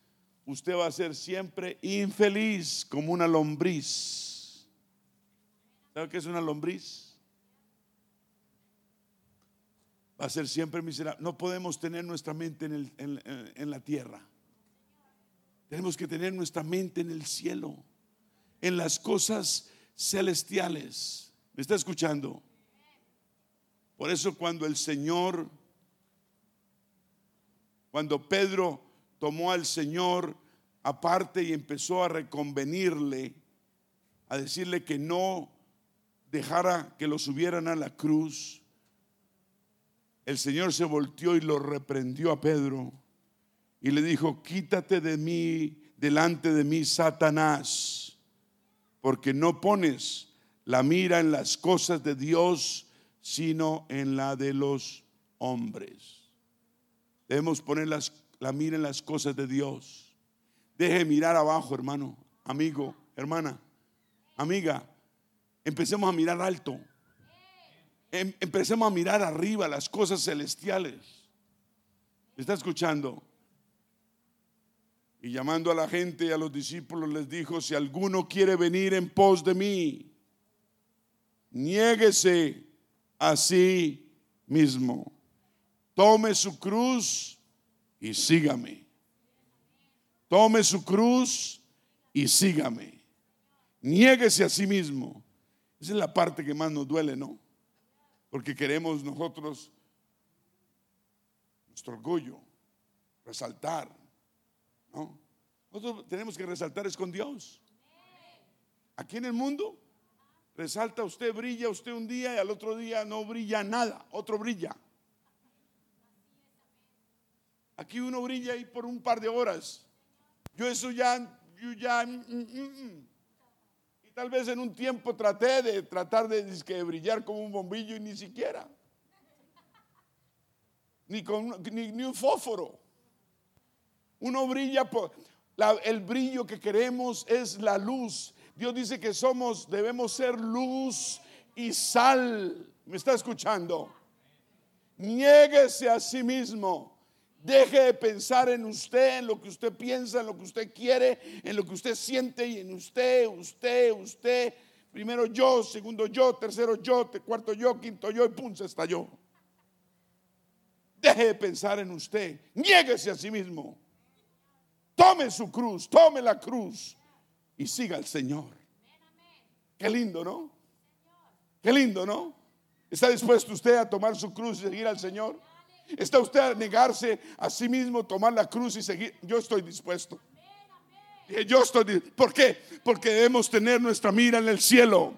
usted va a ser siempre infeliz como una lombriz. ¿Sabe qué es una lombriz? Va a ser siempre miserable. No podemos tener nuestra mente en, en la tierra. Tenemos que tener nuestra mente en el cielo, en las cosas celestiales. ¿Me está escuchando? Por eso cuando el Señor, cuando Pedro tomó al Señor aparte y empezó a reconvenirle, a decirle que no dejara que lo subieran a la cruz, el Señor se volteó y lo reprendió a Pedro y le dijo, quítate de mí, delante de mí, Satanás, porque no pones la mira en las cosas de Dios, sino en la de los hombres. Debemos poner las la mira en las cosas de Dios. Deje mirar abajo, hermano, amigo, hermana, amiga. Empecemos a mirar alto. Em, empecemos a mirar arriba las cosas celestiales. ¿Está escuchando? Y llamando a la gente y a los discípulos les dijo, si alguno quiere venir en pos de mí, niéguese a sí mismo. Tome su cruz y sígame. Tome su cruz y sígame. Niéguese a sí mismo. Esa es la parte que más nos duele, ¿no? Porque queremos nosotros nuestro orgullo, resaltar, ¿no? Nosotros tenemos que resaltar es con Dios. Aquí en el mundo resalta usted, brilla usted un día y al otro día no brilla nada, otro brilla. Aquí uno brilla ahí por un par de horas. Yo eso ya, yo ya, mm, mm, mm, y tal vez en un tiempo traté de tratar de, brillar como un bombillo y ni siquiera. Ni, con, ni, un fósforo. Uno brilla por, el brillo que queremos es la luz. Dios dice que somos, debemos ser luz y sal. ¿Me está escuchando? Niéguese a sí mismo. Deje de pensar en usted, en lo que usted piensa, en lo que usted quiere, en lo que usted siente y en usted, usted, usted. Primero yo, segundo yo, tercero yo, cuarto yo, quinto yo y pum, se estalló. Deje de pensar en usted. Niéguese a sí mismo. Tome su cruz, tome la cruz y siga al Señor. Qué lindo, ¿no? Qué lindo, ¿no? ¿Está dispuesto usted a tomar su cruz y seguir al Señor? ¿Está usted a negarse a sí mismo, tomar la cruz y seguir? Yo estoy dispuesto. Yo estoy, ¿por qué? Porque debemos tener nuestra mira en el cielo.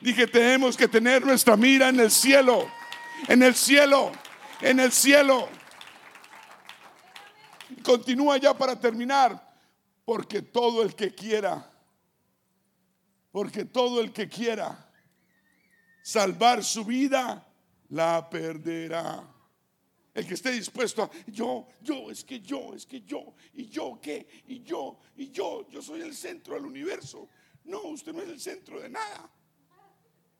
Dije, tenemos que tener nuestra mira en el cielo, en el cielo, en el cielo. Continúa ya para terminar, porque todo el que quiera, porque todo el que quiera salvar su vida, la perderá. El que esté dispuesto a yo, yo, es que yo, es que yo, y yo qué, y yo, y yo, yo soy el centro del universo. No, usted no es el centro de nada.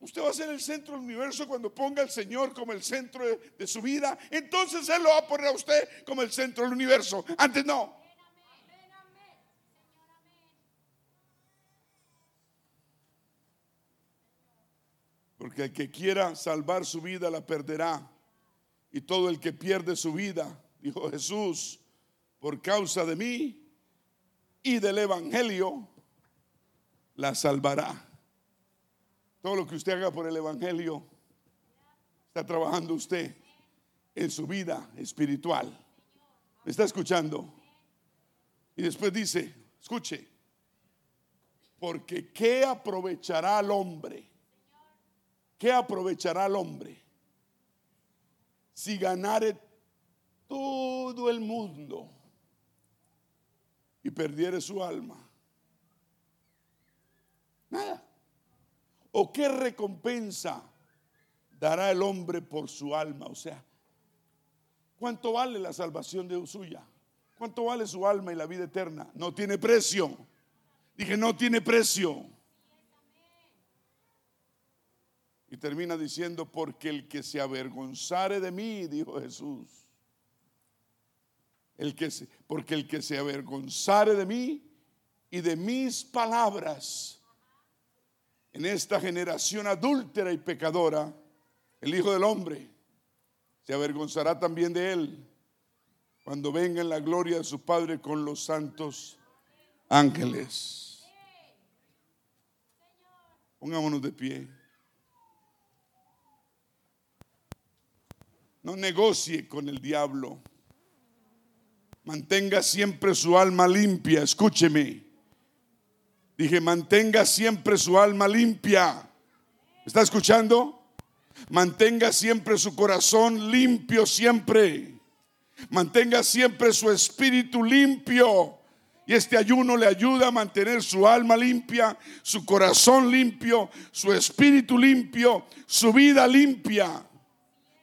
Usted va a ser el centro del universo cuando ponga al Señor como el centro de, de su vida. Entonces Él lo va a poner a usted como el centro del universo. Antes no. Porque el que quiera salvar su vida la perderá y todo el que pierde su vida, dijo Jesús, por causa de mí y del Evangelio, la salvará. Todo lo que usted haga por el Evangelio, está trabajando usted en su vida espiritual. ¿Me está escuchando? Y después dice, escuche, porque ¿qué aprovechará al hombre? ¿Qué aprovechará al hombre si ganare todo el mundo y perdiere su alma? Nada. ¿O qué recompensa dará el hombre por su alma? O sea, ¿cuánto vale la salvación de suya? ¿Cuánto vale su alma y la vida eterna? No tiene precio. Dije, no tiene precio. Y termina diciendo, porque el que se avergonzare de mí, dijo Jesús. El que se, porque el que se avergonzare de mí y de mis palabras en esta generación adúltera y pecadora, el Hijo del Hombre se avergonzará también de él cuando venga en la gloria de su Padre con los santos ángeles. Pongámonos de pie. No negocie con el diablo. Mantenga siempre su alma limpia. Escúcheme. Dije, mantenga siempre su alma limpia. ¿Está escuchando? Mantenga siempre su corazón limpio siempre. Mantenga siempre su espíritu limpio. Y este ayuno le ayuda a mantener su alma limpia, su corazón limpio, su espíritu limpio, su vida limpia.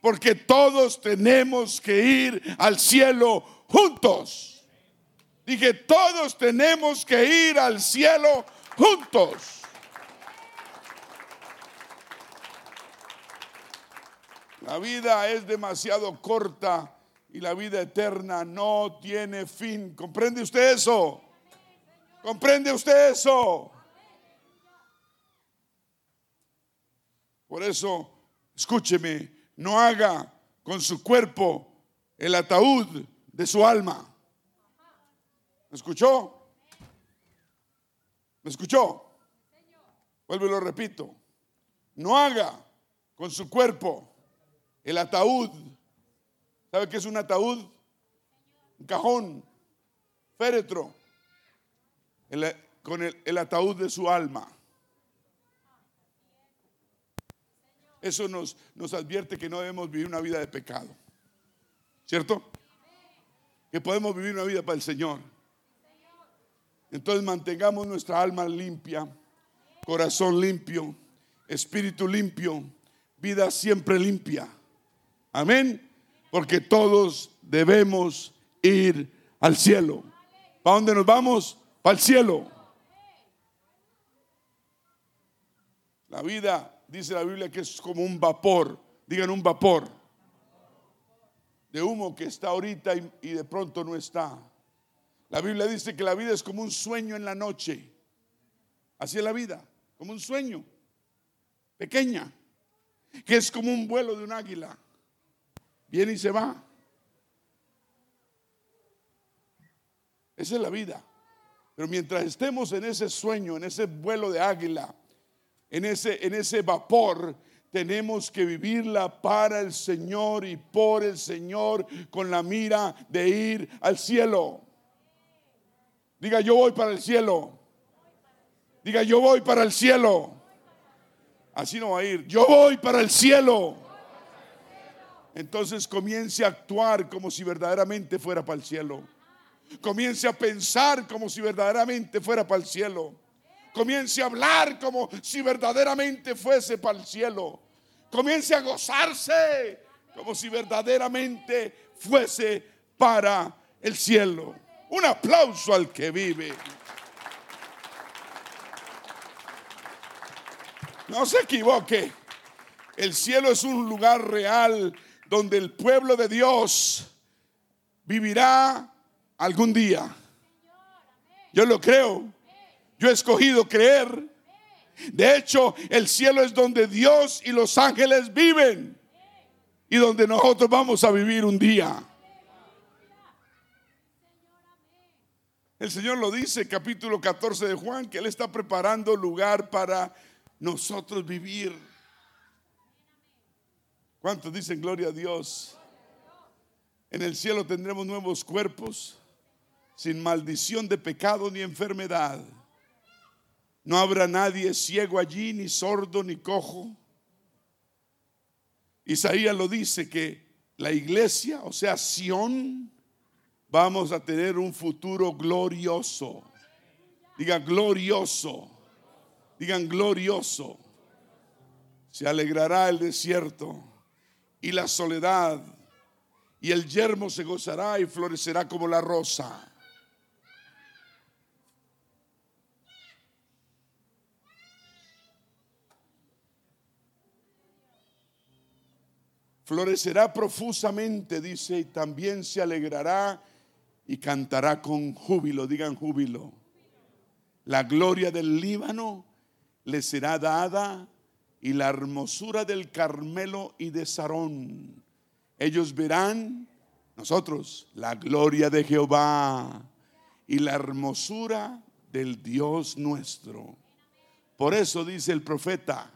Porque todos tenemos que ir al cielo juntos. Dije, todos tenemos que ir al cielo juntos. La vida es demasiado corta y la vida eterna no tiene fin. ¿Comprende usted eso? ¿Comprende usted eso? Por eso, escúcheme, no haga con su cuerpo el ataúd de su alma. ¿Me escuchó? ¿Me escuchó? Vuelvo y lo repito. No haga con su cuerpo el ataúd ¿Sabe qué es un ataúd? Un cajón, féretro, con el, ataúd de su alma. Eso nos, nos advierte que no debemos vivir una vida de pecado. ¿Cierto? Que podemos vivir una vida para el Señor. Entonces mantengamos nuestra alma limpia, corazón limpio, espíritu limpio, vida siempre limpia. Amén. Porque todos debemos ir al cielo. ¿Para dónde nos vamos? Para el cielo. La vida, dice la Biblia, que es como un vapor. Digan un vapor. De humo que está ahorita y, de pronto no está. La Biblia dice que la vida es como un sueño en la noche. Así es la vida, como un sueño. Pequeña. Que es como un vuelo de un águila viene y se va. Esa es la vida. Pero mientras estemos en ese sueño, en ese vuelo de águila, en ese, en ese vapor, tenemos que vivirla para el Señor y por el Señor con la mira de ir al cielo. Diga, yo voy para el cielo. Diga, yo voy para el cielo. Así no va a ir. Yo voy para el cielo entonces comience a actuar como si verdaderamente fuera para el cielo. Comience a pensar como si verdaderamente fuera para el cielo. Comience a hablar como si verdaderamente fuese para el cielo. Comience a gozarse como si verdaderamente fuese para el cielo. Un aplauso al que vive. No se equivoque. El cielo es un lugar real donde el pueblo de Dios vivirá algún día. Yo lo creo. Yo he escogido creer De hecho, el cielo es donde Dios y los ángeles viven y donde nosotros vamos a vivir un día. El Señor lo dice, capítulo 14 de Juan, que Él está preparando lugar para nosotros vivir. ¿Cuántos dicen gloria a Dios? En el cielo tendremos nuevos cuerpos, sin maldición de pecado ni enfermedad. No habrá nadie ciego allí, ni sordo, ni cojo. Isaías lo dice que la iglesia, o sea, Sión, vamos a tener un futuro glorioso. Diga glorioso. Digan glorioso. Se alegrará el desierto y la soledad y el yermo se gozará y florecerá como la rosa. Florecerá profusamente, dice, y también se alegrará y cantará con júbilo, digan júbilo. La gloria del Líbano le será dada y la hermosura del Carmelo y de Sarón ellos verán, nosotros, la gloria de Jehová y la hermosura del Dios nuestro. Por eso dice el profeta,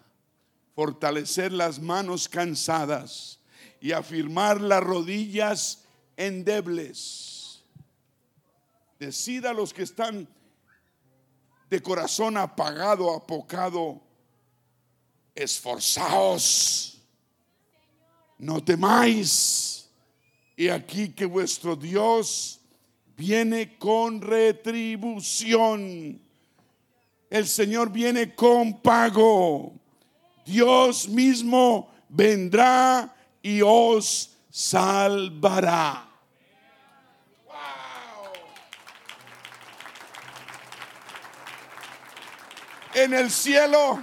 fortalecer las manos cansadas y afirmar las rodillas endebles. Decida a los que están de corazón apagado, apocado, esforzaos no temáis. Y aquí que vuestro Dios viene con retribución. El Señor viene con pago. Dios mismo vendrá y os salvará. En el cielo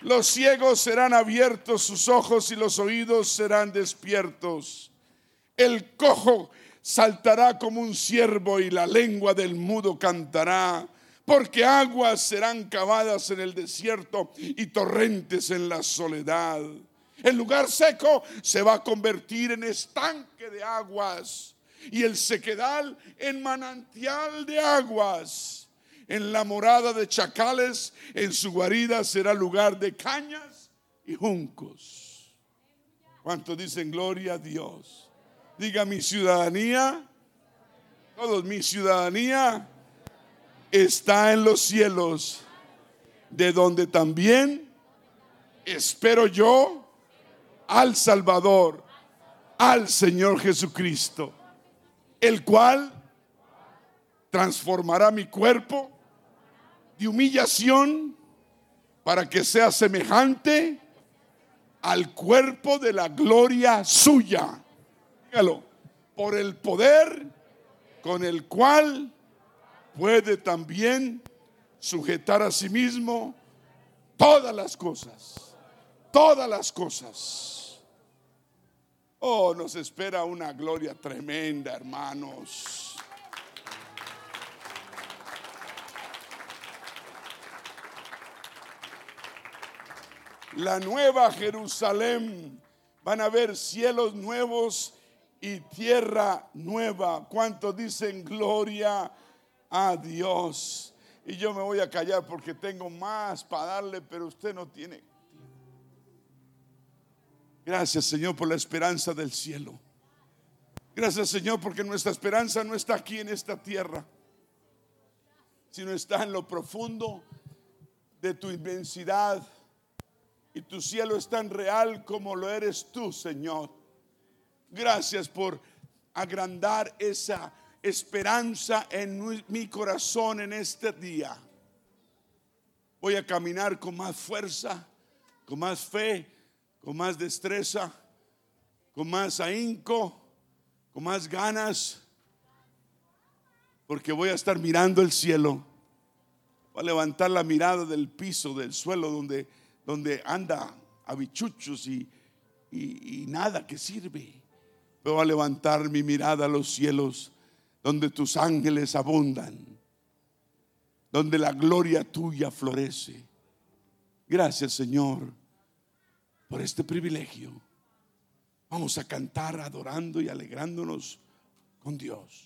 los ciegos serán abiertos sus ojos y los oídos serán despiertos. El cojo saltará como un ciervo y la lengua del mudo cantará, porque aguas serán cavadas en el desierto y torrentes en la soledad. El lugar seco se va a convertir en estanque de aguas y el sequedal en manantial de aguas en la morada de chacales, en su guarida será lugar de cañas y juncos. ¿Cuántos dicen gloria a Dios? Diga mi ciudadanía, todos mi ciudadanía está en los cielos, de donde también espero yo al Salvador, al Señor Jesucristo, el cual transformará mi cuerpo de humillación para que sea semejante al cuerpo de la gloria suya. Dígalo, por el poder con el cual puede también sujetar a sí mismo todas las cosas, todas las cosas. Oh, nos espera una gloria tremenda, hermanos. la nueva Jerusalén. Van a ver cielos nuevos y tierra nueva. ¿Cuántos dicen gloria a Dios? Y yo me voy a callar porque tengo más para darle, pero usted no tiene. Gracias Señor por la esperanza del cielo. Gracias Señor porque nuestra esperanza no está aquí en esta tierra, sino está en lo profundo de tu inmensidad y tu cielo es tan real como lo eres tú, Señor. Gracias por agrandar esa esperanza en mi corazón en este día. Voy a caminar con más fuerza, con más fe, con más destreza, con más ahínco, con más ganas, porque voy a estar mirando el cielo. Voy a levantar la mirada del piso, del suelo donde donde anda habichuchos y, y, nada que sirve. Pero a levantar mi mirada a los cielos, donde tus ángeles abundan, donde la gloria tuya florece. Gracias Señor por este privilegio. Vamos a cantar adorando y alegrándonos con Dios.